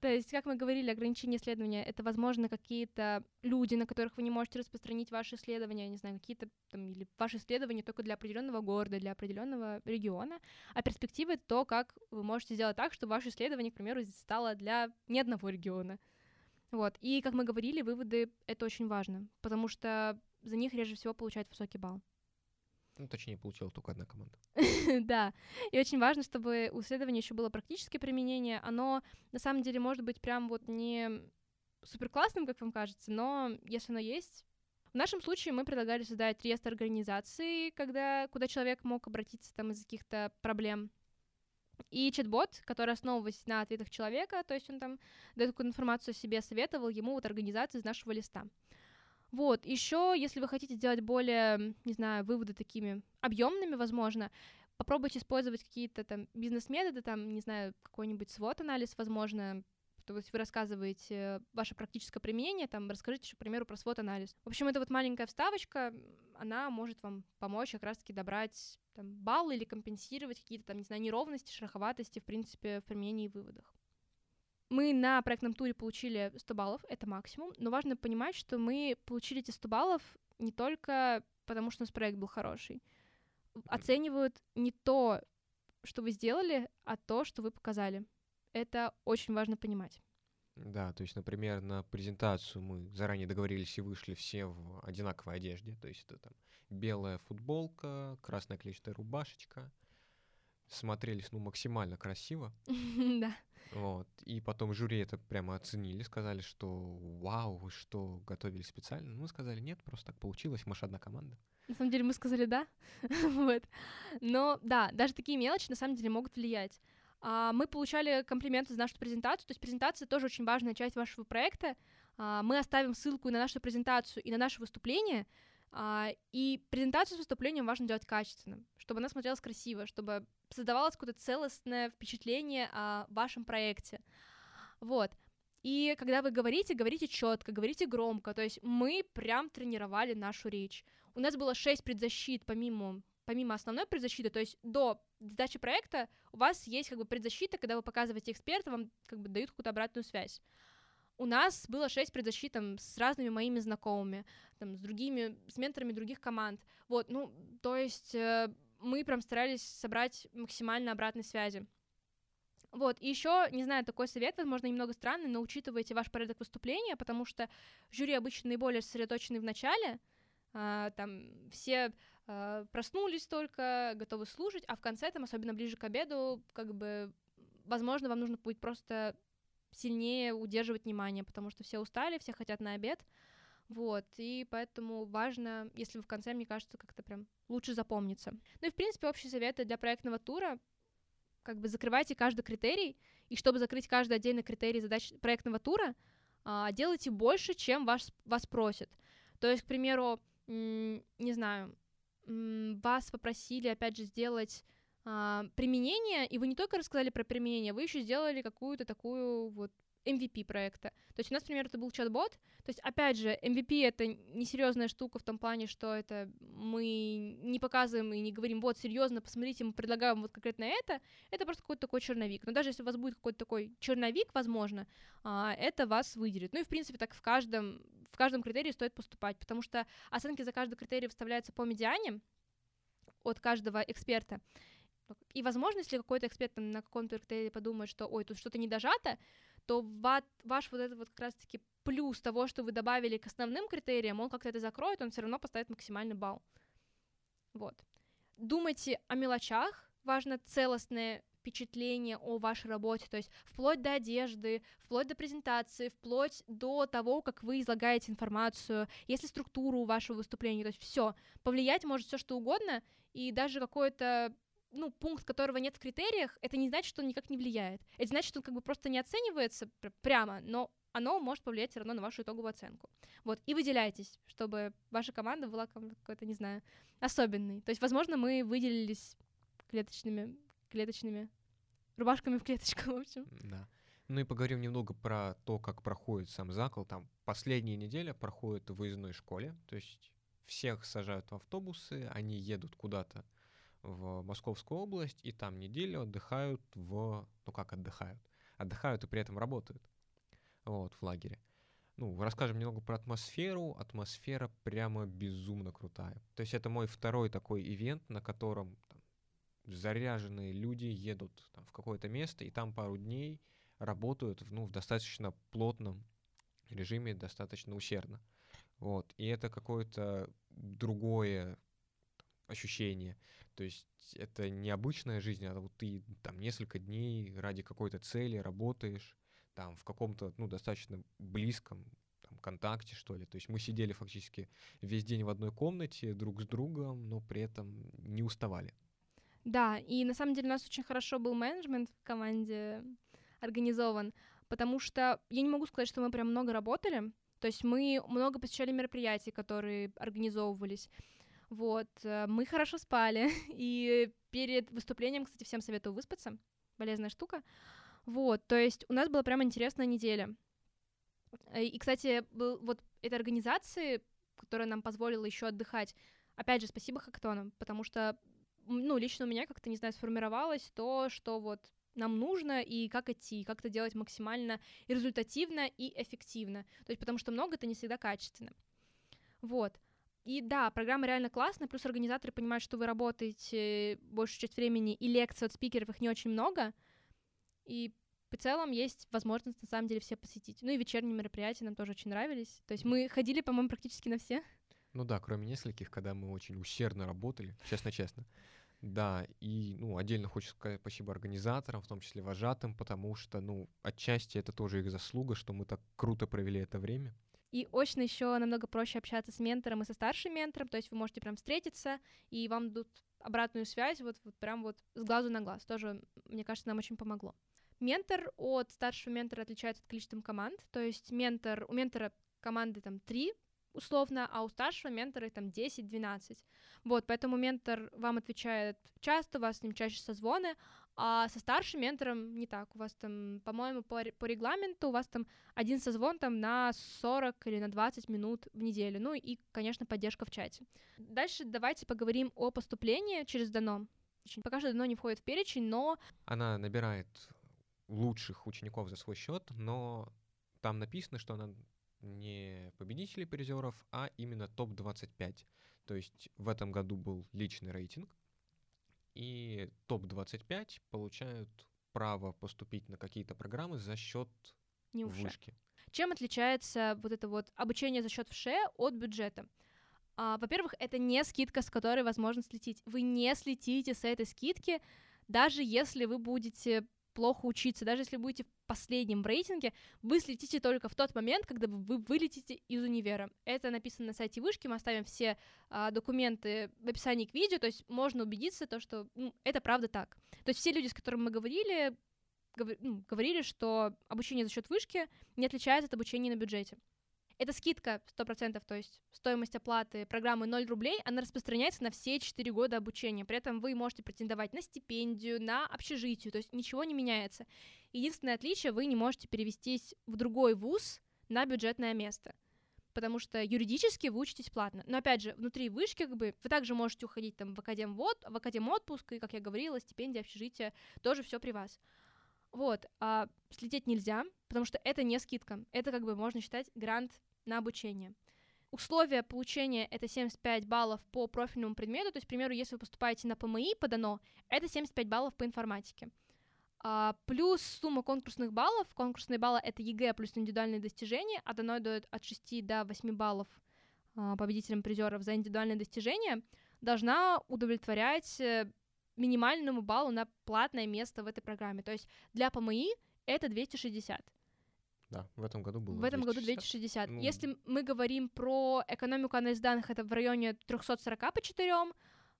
То есть, как мы говорили, ограничения исследования — это, возможно, какие-то люди, на которых вы не можете распространить ваши исследования, не знаю, какие-то там, или ваши исследования только для определенного города, для определенного региона, а перспективы — то, как вы можете сделать так, чтобы ваше исследование, к примеру, стало для ни одного региона. Вот. И, как мы говорили, выводы — это очень важно, потому что за них реже всего получают высокий балл. Ну, точнее, получила только одна команда. да. И очень важно, чтобы у исследования еще было практическое применение. Оно на самом деле может быть прям вот не супер классным, как вам кажется, но если оно есть. В нашем случае мы предлагали создать реестр организации, когда, куда человек мог обратиться там из каких-то проблем. И чат-бот, который основываясь на ответах человека, то есть он там дает какую-то информацию о себе, советовал ему вот организацию из нашего листа. Вот, еще, если вы хотите сделать более, не знаю, выводы такими объемными, возможно, попробуйте использовать какие-то там бизнес-методы, там, не знаю, какой-нибудь свод-анализ, возможно, то есть вы рассказываете ваше практическое применение, там, расскажите, к примеру, про свод-анализ. В общем, это вот маленькая вставочка, она может вам помочь как раз-таки добрать там, баллы или компенсировать какие-то там, не знаю, неровности, шероховатости, в принципе, в применении и выводах. Мы на проектном туре получили 100 баллов, это максимум, но важно понимать, что мы получили эти 100 баллов не только потому, что у нас проект был хороший. Оценивают не то, что вы сделали, а то, что вы показали. Это очень важно понимать. Да, то есть, например, на презентацию мы заранее договорились и вышли все в одинаковой одежде. То есть это там белая футболка, красная клетчатая рубашечка. Смотрелись, ну, максимально красиво. Да. Вот. И потом жюри это прямо оценили, сказали, что вау, вы что, готовили специально? Мы сказали, нет, просто так получилось, мы же одна команда. На самом деле мы сказали да, вот. Но да, даже такие мелочи на самом деле могут влиять. А, мы получали комплименты за нашу презентацию, то есть презентация тоже очень важная часть вашего проекта. А, мы оставим ссылку и на нашу презентацию, и на наше выступление, и презентацию с выступлением важно делать качественно, чтобы она смотрелась красиво, чтобы создавалось какое-то целостное впечатление о вашем проекте. Вот. И когда вы говорите, говорите четко, говорите громко. То есть мы прям тренировали нашу речь. У нас было шесть предзащит помимо помимо основной предзащиты, то есть до сдачи проекта у вас есть как бы предзащита, когда вы показываете эксперта, вам как бы дают какую-то обратную связь. У нас было шесть предзащит там, с разными моими знакомыми, там, с другими, с менторами других команд. Вот, ну, то есть э, мы прям старались собрать максимально обратной связи. Вот, и еще, не знаю, такой совет, возможно, немного странный, но учитывайте ваш порядок выступления, потому что жюри обычно наиболее сосредоточены в начале, а, там все а, проснулись только, готовы слушать, а в конце, там, особенно ближе к обеду, как бы, возможно, вам нужно будет просто сильнее удерживать внимание, потому что все устали, все хотят на обед, вот, и поэтому важно, если в конце, мне кажется, как-то прям лучше запомнится. Ну и, в принципе, общие советы для проектного тура как бы закрывайте каждый критерий, и чтобы закрыть каждый отдельный критерий задач проектного тура, а, делайте больше, чем вас, вас просят. То есть, к примеру, не знаю, вас попросили, опять же, сделать а, применение, и вы не только рассказали про применение, вы еще сделали какую-то такую вот MVP проекта. То есть у нас, например, это был чат-бот. То есть, опять же, MVP — это несерьезная штука в том плане, что это мы не показываем и не говорим, вот, серьезно, посмотрите, мы предлагаем вот конкретно это. Это просто какой-то такой черновик. Но даже если у вас будет какой-то такой черновик, возможно, а, это вас выделит. Ну и, в принципе, так в каждом, в каждом критерии стоит поступать, потому что оценки за каждый критерий выставляются по медиане от каждого эксперта. И, возможно, если какой-то эксперт там, на каком-то критерии подумает, что, ой, тут что-то не дожато, то ваш вот этот вот как раз-таки плюс того, что вы добавили к основным критериям, он как-то это закроет, он все равно поставит максимальный балл. Вот. Думайте о мелочах, важно целостное впечатление о вашей работе, то есть вплоть до одежды, вплоть до презентации, вплоть до того, как вы излагаете информацию, если структуру вашего выступления, то есть все, повлиять может все что угодно, и даже какое-то ну, пункт, которого нет в критериях, это не значит, что он никак не влияет. Это значит, что он как бы просто не оценивается прямо, но оно может повлиять все равно на вашу итоговую оценку. Вот, и выделяйтесь, чтобы ваша команда была какой-то, не знаю, особенной. То есть, возможно, мы выделились клеточными, клеточными рубашками в клеточку, в общем. Да. Ну и поговорим немного про то, как проходит сам закол. Там последняя неделя проходит в выездной школе, то есть всех сажают в автобусы, они едут куда-то в Московскую область, и там неделю отдыхают в... Ну как отдыхают? Отдыхают и при этом работают. Вот, в лагере. Ну, расскажем немного про атмосферу. Атмосфера прямо безумно крутая. То есть это мой второй такой ивент, на котором там, заряженные люди едут там, в какое-то место, и там пару дней работают ну, в достаточно плотном режиме, достаточно усердно. Вот. И это какое-то другое ощущение. То есть это необычная жизнь, а вот ты там несколько дней ради какой-то цели работаешь, там в каком-то, ну, достаточно близком там, контакте, что ли. То есть мы сидели фактически весь день в одной комнате друг с другом, но при этом не уставали. Да, и на самом деле у нас очень хорошо был менеджмент в команде организован, потому что я не могу сказать, что мы прям много работали, то есть мы много посещали мероприятий, которые организовывались. Вот, э, мы хорошо спали, и перед выступлением, кстати, всем советую выспаться, полезная штука. Вот, то есть у нас была прям интересная неделя. Э, и, кстати, был вот этой организации, которая нам позволила еще отдыхать, опять же, спасибо Хактонам, потому что, ну, лично у меня как-то, не знаю, сформировалось то, что вот нам нужно и как идти, как это делать максимально результативно и эффективно. То есть потому что много это не всегда качественно. Вот. И да, программа реально классная, плюс организаторы понимают, что вы работаете большую часть времени, и лекций от спикеров их не очень много, и в целом есть возможность, на самом деле, все посетить. Ну и вечерние мероприятия нам тоже очень нравились. То есть мы ходили, по-моему, практически на все. Ну да, кроме нескольких, когда мы очень усердно работали, честно-честно. Да, и, ну, отдельно хочу сказать спасибо организаторам, в том числе вожатым, потому что, ну, отчасти это тоже их заслуга, что мы так круто провели это время. И очень еще намного проще общаться с ментором и со старшим ментором, то есть вы можете прям встретиться, и вам дадут обратную связь вот, вот прям вот с глазу на глаз. Тоже, мне кажется, нам очень помогло. Ментор от старшего ментора отличается от количеством команд, то есть ментор, у ментора команды там три условно, а у старшего ментора их там 10-12. Вот, поэтому ментор вам отвечает часто, у вас с ним чаще созвоны, а со старшим ментором не так. У вас там, по-моему, по, по регламенту у вас там один созвон там на 40 или на 20 минут в неделю. Ну и, конечно, поддержка в чате. Дальше давайте поговорим о поступлении через Дано. Пока что Дано не входит в перечень, но... Она набирает лучших учеников за свой счет, но там написано, что она не победителей призеров, а именно топ-25. То есть в этом году был личный рейтинг, и топ-25 получают право поступить на какие-то программы за счет вышки. Чем отличается вот это вот обучение за счет ВШЭ от бюджета? А, во-первых, это не скидка, с которой возможно слететь. Вы не слетите с этой скидки, даже если вы будете плохо учиться, даже если будете в последнем рейтинге, вы слетите только в тот момент, когда вы вылетите из универа. Это написано на сайте Вышки, мы оставим все а, документы в описании к видео, то есть можно убедиться, то, что ну, это правда так. То есть все люди, с которыми мы говорили, ну, говорили, что обучение за счет вышки не отличается от обучения на бюджете. Это скидка 100%, то есть стоимость оплаты программы 0 рублей, она распространяется на все 4 года обучения. При этом вы можете претендовать на стипендию, на общежитие, то есть ничего не меняется. Единственное отличие, вы не можете перевестись в другой вуз на бюджетное место потому что юридически вы учитесь платно. Но опять же, внутри вышки как бы вы также можете уходить там в академ вот, в академ отпуск, и, как я говорила, стипендия, общежитие, тоже все при вас. Вот, а слететь нельзя, потому что это не скидка, это как бы можно считать грант на обучение. Условия получения — это 75 баллов по профильному предмету, то есть, к примеру, если вы поступаете на ПМИ по ДАНО, это 75 баллов по информатике. А, плюс сумма конкурсных баллов. Конкурсные баллы — это ЕГЭ плюс индивидуальные достижения, а ДАНО дает от 6 до 8 баллов а, победителям призеров за индивидуальные достижения, должна удовлетворять э, минимальному баллу на платное место в этой программе. То есть для ПМИ это 260. Да, в этом году было В этом 260. году 260. Ну... Если мы говорим про экономику анализ данных, это в районе 340 по 4,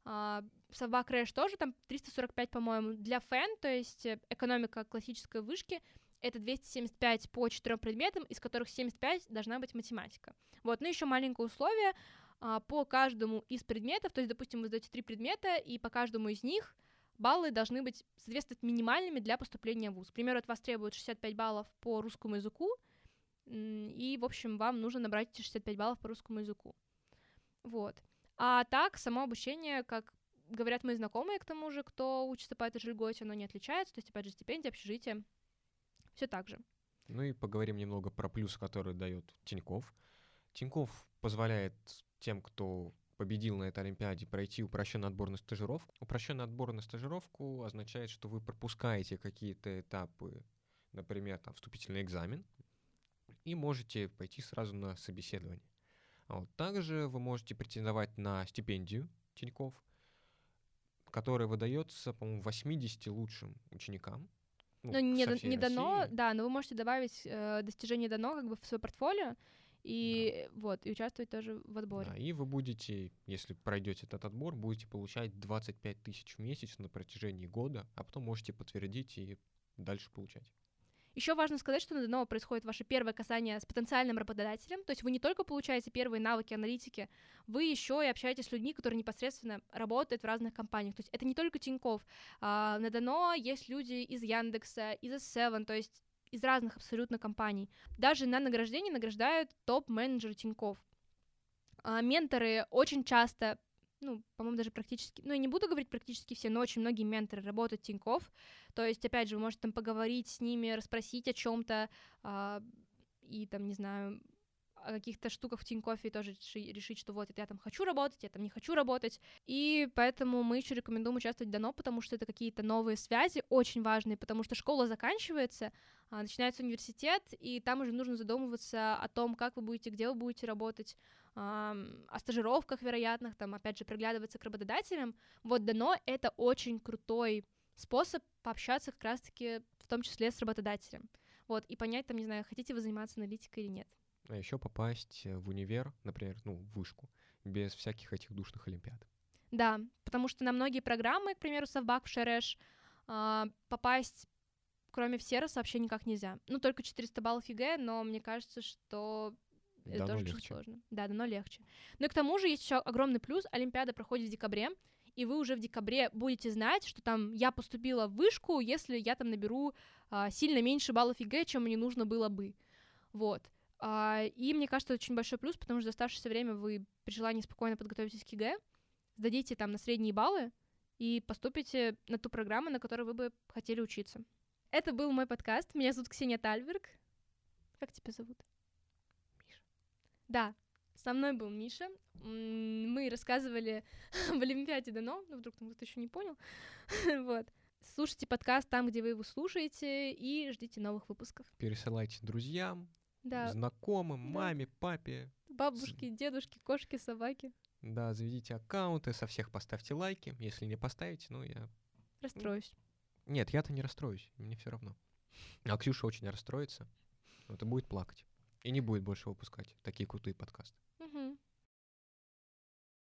а, Совбак Рэш тоже там 345, по-моему. Для фэн, то есть э, экономика классической вышки, это 275 по четырем предметам, из которых 75 должна быть математика. Вот, ну еще маленькое условие а, по каждому из предметов, то есть, допустим, вы сдаете три предмета, и по каждому из них баллы должны быть соответствовать минимальными для поступления в ВУЗ. К примеру, от вас требуют 65 баллов по русскому языку, и, в общем, вам нужно набрать эти 65 баллов по русскому языку. Вот. А так, само обучение, как говорят мои знакомые, к тому же, кто учится по этой же льготе, оно не отличается, то есть, опять же, стипендия, общежитие, все так же. Ну и поговорим немного про плюс, который дает Тиньков. Тиньков позволяет тем, кто победил на этой Олимпиаде, пройти упрощенный отбор на стажировку. Упрощенный отбор на стажировку означает, что вы пропускаете какие-то этапы, например, там, вступительный экзамен, и можете пойти сразу на собеседование. А вот также вы можете претендовать на стипендию Тиньков, которая выдается, по-моему, 80 лучшим ученикам. Ну, ну не, не дано, да, но вы можете добавить э, достижение дано как бы в свое портфолио, и да. вот, и участвовать тоже в отборе. Да, и вы будете, если пройдете этот отбор, будете получать 25 тысяч в месяц на протяжении года, а потом можете подтвердить и дальше получать. Еще важно сказать, что на ДНО происходит ваше первое касание с потенциальным работодателем, то есть вы не только получаете первые навыки аналитики, вы еще и общаетесь с людьми, которые непосредственно работают в разных компаниях. То есть это не только Тиньков. А, на ДНО есть люди из Яндекса, из S7, то есть из разных абсолютно компаний. Даже на награждении награждают топ-менеджеры Тиньков. А, менторы очень часто ну, по-моему, даже практически, ну, я не буду говорить практически все, но очень многие менторы работают в Тинькофф, то есть, опять же, вы можете там поговорить с ними, расспросить о чем то а, и там, не знаю, о каких-то штуках в Тинькоффе и тоже решить, что вот я там хочу работать, я там не хочу работать. И поэтому мы еще рекомендуем участвовать в Дано, потому что это какие-то новые связи, очень важные, потому что школа заканчивается, а, начинается университет, и там уже нужно задумываться о том, как вы будете, где вы будете работать, о стажировках вероятных, там, опять же, приглядываться к работодателям. Вот Дано — это очень крутой способ пообщаться как раз-таки в том числе с работодателем. Вот, и понять, там, не знаю, хотите вы заниматься аналитикой или нет. А еще попасть э, в универ, например, ну, в вышку, без всяких этих душных олимпиад. Да, потому что на многие программы, к примеру, Совбак ВШЭ РЭШ, а, попасть кроме всероса вообще никак нельзя. Ну, только 400 баллов ЕГЭ, но мне кажется, что это тоже очень сложно. Да, дано легче. Ну и к тому же есть еще огромный плюс. Олимпиада проходит в декабре, и вы уже в декабре будете знать, что там я поступила в вышку, если я там наберу а, сильно меньше баллов ЕГЭ, чем мне нужно было бы. Вот. А, и мне кажется, это очень большой плюс, потому что за оставшееся время вы при желании спокойно подготовитесь к ЕГЭ, сдадите там на средние баллы и поступите на ту программу, на которой вы бы хотели учиться. Это был мой подкаст. Меня зовут Ксения Тальберг. Как тебя зовут? Миша. Да, со мной был Миша. Мы рассказывали в Олимпиаде Дано. Ну, вдруг там кто-то еще не понял. вот. Слушайте подкаст там, где вы его слушаете, и ждите новых выпусков. Пересылайте друзьям, да. знакомым, да. маме, папе. Бабушки, дедушки, кошки, собаки. Да, заведите аккаунты, со всех поставьте лайки. Если не поставите, ну я... Расстроюсь. Нет, я-то не расстроюсь, мне все равно. А Ксюша очень расстроится, это будет плакать. И не будет больше выпускать такие крутые подкасты. Угу.